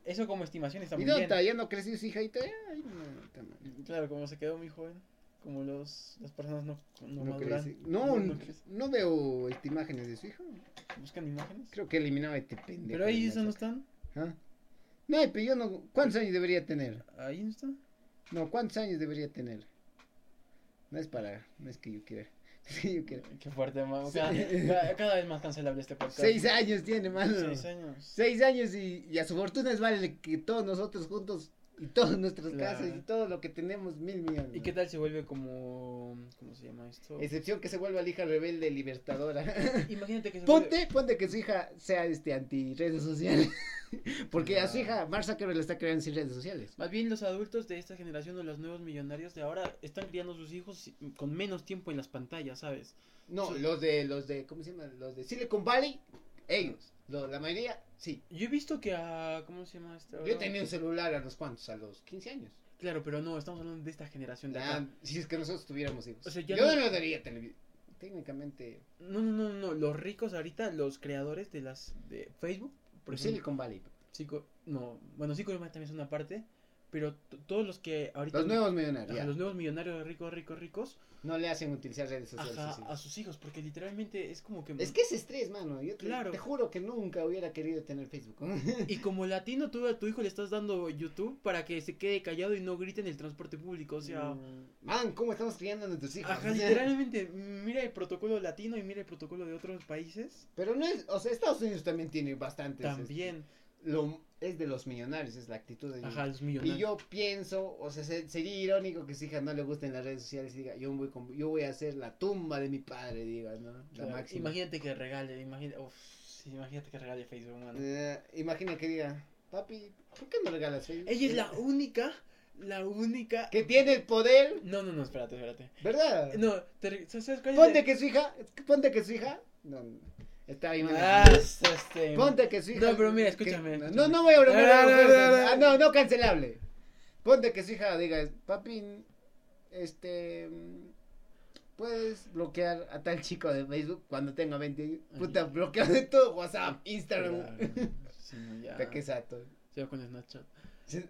Eso como estimación está ¿Y muy dónde bien. está? ¿Ya no creció su hija y todavía? Ay, no. Claro, como se quedó muy joven. Como los, las personas no, no, No, maduran. no, no no, veo este, imágenes de su hijo. Buscan imágenes. Creo que eliminaba este pendejo. Pero ahí de eso no están. ¿Ah? No, pero yo no. ¿Cuántos años debería tener? Ahí no están. No, ¿cuántos años debería tener? No es para. No es que yo quiera. Que yo. Qué fuerte, mano. Sí. Cada, cada- cada vez más cancelable este podcast. Seis años tiene, mano. Seis años. Seis años y, y a su fortuna es vale que todos nosotros juntos y todas nuestras Claro. casas y todo lo que tenemos, mil millones. ¿Y qué tal se vuelve como. ¿Cómo se llama esto? Excepción que se vuelva la hija rebelde libertadora. Imagínate que se ponte, vuelve- ponte que su hija sea este anti redes sociales. Porque a su hija, Mark Zuckerberg le está creando sin redes sociales. Más bien los adultos de esta generación o los nuevos millonarios de ahora están criando a sus hijos con menos tiempo en las pantallas, ¿sabes? No, los de, los de, ¿cómo se llama? Los de Silicon Valley, ellos. Lo- la mayoría, sí. Yo he visto que a. ¿Cómo se llama esto? Yo tenía un celular a los cuantos, a los 15 años. Claro, pero no, estamos hablando de esta generación de Ah, acá. si es que nosotros tuviéramos hijos. O sea, ya Yo no- no, daría televisión. Técnicamente, No, no, no, no. Los ricos ahorita, los creadores de las. de Facebook, por ejemplo. Silicon Valley. Sico- no, bueno, Silicon Valley también es una parte. Pero todos los que ahorita. Los nuevos millonarios. Los nuevos millonarios ricos, ricos, ricos. No le hacen utilizar redes sociales. Ajá, a sus hijos, porque literalmente es como que. Es que es estrés, mano. Yo te, Claro. te juro que nunca hubiera querido tener Facebook. Y como latino, tú a tu hijo le estás dando YouTube para que se quede callado y no grite en el transporte público. O sea, Mm, Man, ¿cómo estamos criando a nuestros hijos? ajá, literalmente, mira el protocolo latino y mira el protocolo de otros países. Pero no es, o sea, Estados Unidos también tiene bastantes. También. Lo, es de los millonarios, es la actitud de Ajá, los Y millonarios. yo pienso, o sea, se- sería irónico que su hija no le gusten las redes sociales y diga, yo voy, con- yo voy a hacer la tumba de mi padre, diga, ¿no? La Claro, máxima. Imagínate que regale, imagínate, uf, sí, imagínate que regale Facebook, mano. Eh, imagina que diga, papi, ¿por qué no regalas Facebook? Ella es la única, la única... Que tiene el poder, No, no, no, espérate, espérate. ¿verdad? No, te- ¿sabes cuál es Ponte el- que su hija, ponte que su hija, no, no, está ahí, Ah, este... Ponte que su hija. No, pero mira, que- escúchame, No, no voy a bromear. Ah, no, mujeres. no, no. Ah, no, no cancelable. Ponte que su hija diga, papi, este, puedes bloquear a tal chico de Facebook cuando tenga 20 años. Puta, Ajá. bloquear de todo, WhatsApp, Instagram. Claro, sí, no, ya. Se va con Snapchat. Sí,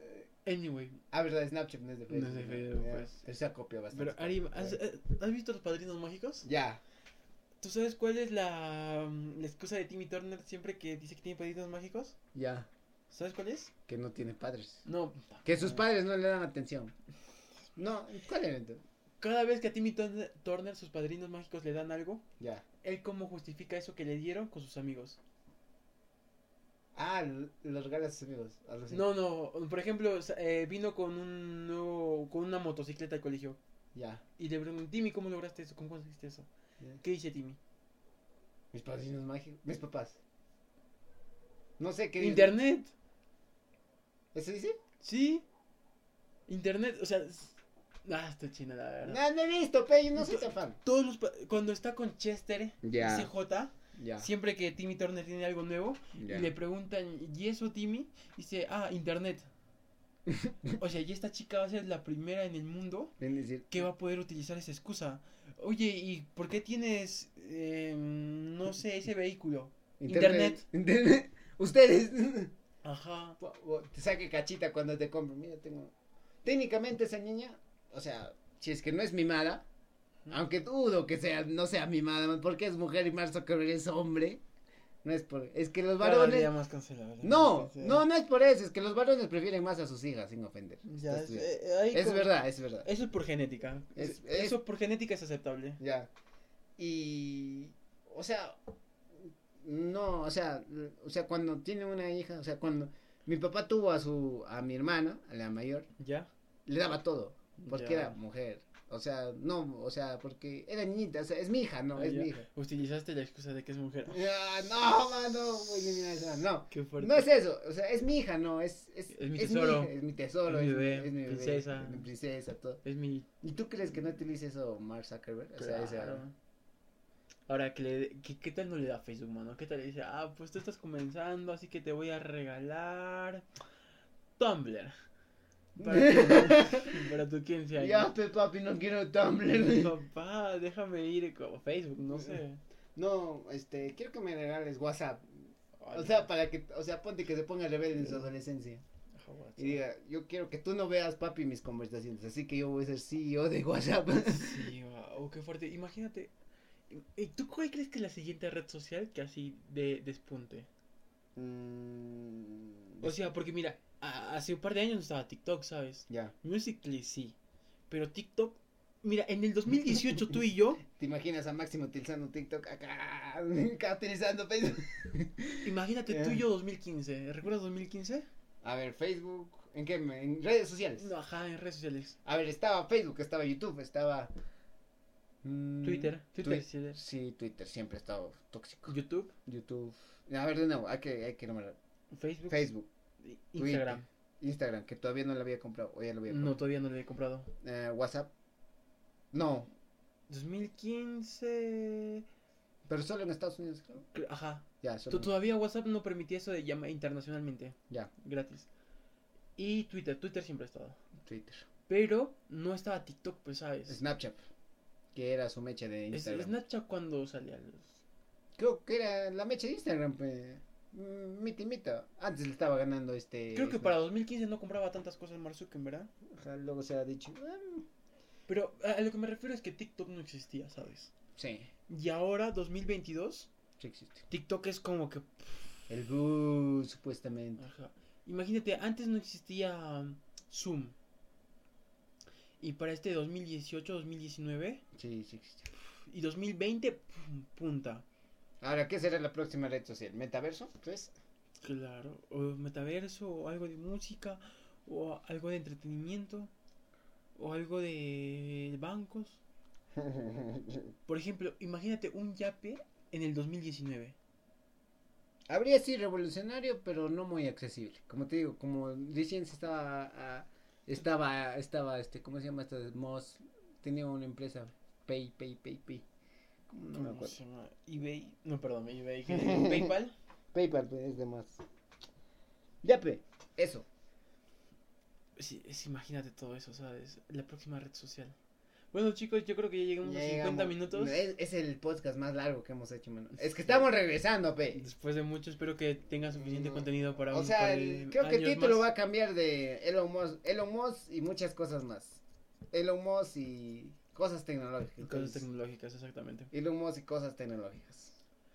Anyway, Ah, verdad, Snapchat no es de No Facebook. es de Facebook, pues. Se copia bastante. pero Ari, ¿has, eh, ¿has visto los padrinos mágicos? Ya, ¿Tú sabes cuál es la, mm, la excusa de Timmy Turner siempre que dice que tiene padrinos mágicos? ya. ¿Sabes cuál es? Que no tiene padres. No. Que sus padres no le dan atención. No, ¿cuál era entonces? Cada vez que a Timmy Turner, sus padrinos mágicos le dan algo, Ya. él cómo justifica eso que le dieron con sus amigos. Ah, los regalas a sus amigos. No, no, por ejemplo, eh, vino con un nuevo, con una motocicleta al colegio Ya. y le pregunté, Timmy, ¿cómo lograste eso? ¿Cómo conseguiste eso? ¿Qué dice Timmy? Mis padrinos mágicos. Mis papás. No sé qué dice. Internet. ¿Eso dice? Sí. Internet, o sea, s- ah, está china la verdad. No, no he visto, pero yo no soy tan fan. Todos los pa- cuando está con Chester Ya. CJ, siempre que Timmy Turner tiene algo nuevo y le preguntan, ¿y eso Timmy? Dice, ah, internet. o sea, y esta chica va a ser la primera en el mundo decir. que va a poder utilizar esa excusa. Oye, ¿y por qué tienes, eh, no sé, ese vehículo? Internet. Internet. Ustedes. Ajá. te saque cachita cuando te compro. Mira, tengo. Técnicamente esa niña, o sea, si es que no es mimada, aunque dudo que sea, no sea mimada, porque es mujer y Mark Zuckerberg es hombre. No es por, es que los varones. más. No, Sí. no, no es por eso, es que los varones prefieren más a sus hijas, sin ofender. Ya, es, eh, Es como- verdad, es verdad. Eso es por genética. Es- eso por genética es aceptable. Ya. Y, o sea, no, o sea, o sea, cuando tiene una hija, o sea, cuando mi papá tuvo a su, a mi hermana, a la mayor, ¿Ya? le daba todo, porque Ya. era mujer. O sea, no, o sea, porque era niñita, o sea, es mi hija, no, Ah, es ya. mi hija. Utilizaste la excusa de que es mujer. Ya, no, mano, esa, no. Qué fuerte. No es eso, o sea, es mi hija, no, es, es, Es mi es tesoro. hija, es mi tesoro, Es mi es, mi- bebé, es mi bebé, princesa. es mi princesa, todo. Es mi... ¿Y tú crees que no utiliza eso Mark Zuckerberg? O sea, esa- Claro. Ahora, que le, que, ¿qué tal no le da Facebook, mano? ¿Qué tal le dice? Ah, pues tú estás comenzando, así que te voy a regalar Tumblr. Para tu, para tu 15 años. Ya, pe, papi, no quiero Tumblr. Papá, déjame ir con Facebook, no sé. No, este, quiero que me regales WhatsApp. O sea, para que, o sea, ponte que se ponga rebelde en su adolescencia. Y diga, yo quiero que tú no veas, papi, mis conversaciones. Así que yo voy a ser CEO de WhatsApp. Sí, wow, qué fuerte. Imagínate. ¿y ¿Tú cuál crees que es la siguiente red social que así de despunte? Mm, O sea, porque mira, a- hace un par de años no estaba TikTok, ¿sabes? ya. Musically sí. Pero TikTok, mira, en el 2018 tú y yo, ¿Te imaginas a Máximo utilizando TikTok acá? acá utilizando Facebook. imagínate tú y yo 2015. ¿Recuerdas 2015? A ver, Facebook. ¿En qué? En redes sociales. No, ajá, en redes sociales. A ver, estaba Facebook, estaba YouTube, estaba. mm, Twitter, Twitter, Twi- sí. Sí, Twitter siempre ha estado tóxico. YouTube, YouTube. A ver, de nuevo, hay que, hay que nombrar. Facebook, Facebook, Instagram. Instagram, que todavía no lo había comprado, o ya lo había No, comprado. todavía no lo he comprado. Eh, WhatsApp. No, 2015. pero solo en Estados Unidos, creo. cre- Ajá. Ya, solo. Todavía WhatsApp no permitía eso de llamar internacionalmente. Ya, Gratis. Y Twitter. Twitter siempre ha estado. Twitter. Pero no estaba TikTok, pues, ¿sabes? Snapchat, que era su mecha de Es- Instagram. Snapchat cuando salía los... Creo que era la mecha de Instagram, pues. Mm, Miti mita. Antes le estaba ganando este. Creo que Snap- para 2015 no compraba tantas cosas Mark Zuckerberg, ¿verdad? Ajá, luego se ha dicho. "Ah, Pero a lo que me refiero es que TikTok no existía, ¿sabes? sí, Y ahora, 2022, sí existe. TikTok es como que... El Boo, supuestamente. Ajá. Imagínate, antes no existía um, Zoom. Y para este 2018, 2019 Sí, sí existe. y 2020, pum, punta. Ahora, ¿qué será la próxima red social? ¿Metaverso? ¿Pues? Claro, o metaverso, o algo de música, o algo de entretenimiento, o algo de bancos. Por ejemplo, imagínate un yape en el 2019. Habría sido revolucionario, pero no muy accesible. Como te digo, como recién estaba, estaba, estaba, este, ¿cómo se llama esta? Moss, tenía una empresa, Pay, Pay, Pay, Pay. ¿Cómo no me ¿Cómo acuerdo? se llama? eBay. No, perdón, eBay. PayPal. PayPal pues, es de más. Ya, pe, eso. Sí, es, imagínate todo eso, ¿sabes? La próxima red social. Bueno, chicos, yo creo que ya llegamos Ya a 50 llegamos. minutos. Es, es el podcast más largo que hemos hecho, mano. Es que estamos regresando, pe. Después de mucho, espero que tengan suficiente Mm, contenido para O un sea, el- creo que el título más. va a cambiar de Elon Musk, Elon Musk y muchas cosas más. Elon Musk y cosas tecnológicas. Cosas tecnológicas, exactamente. Elon Musk y cosas tecnológicas.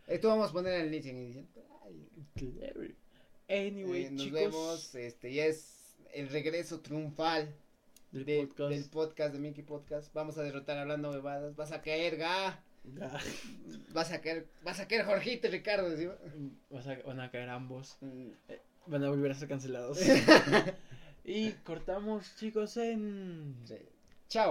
Esto vamos a poner al inicio en edición. Ay, Claro. Anyway, eh, nos chicos, vemos, este, ya es el regreso triunfal del de- podcast. del podcast de Mickey Podcast. Vamos a derrotar hablando bebadas. Vas a caer, ga. Vas a caer, vas a caer Jorgito y Ricardo. vas a- van a caer ambos. Mm. Van a volver a ser cancelados. y cortamos, chicos, en... Sí. Chao.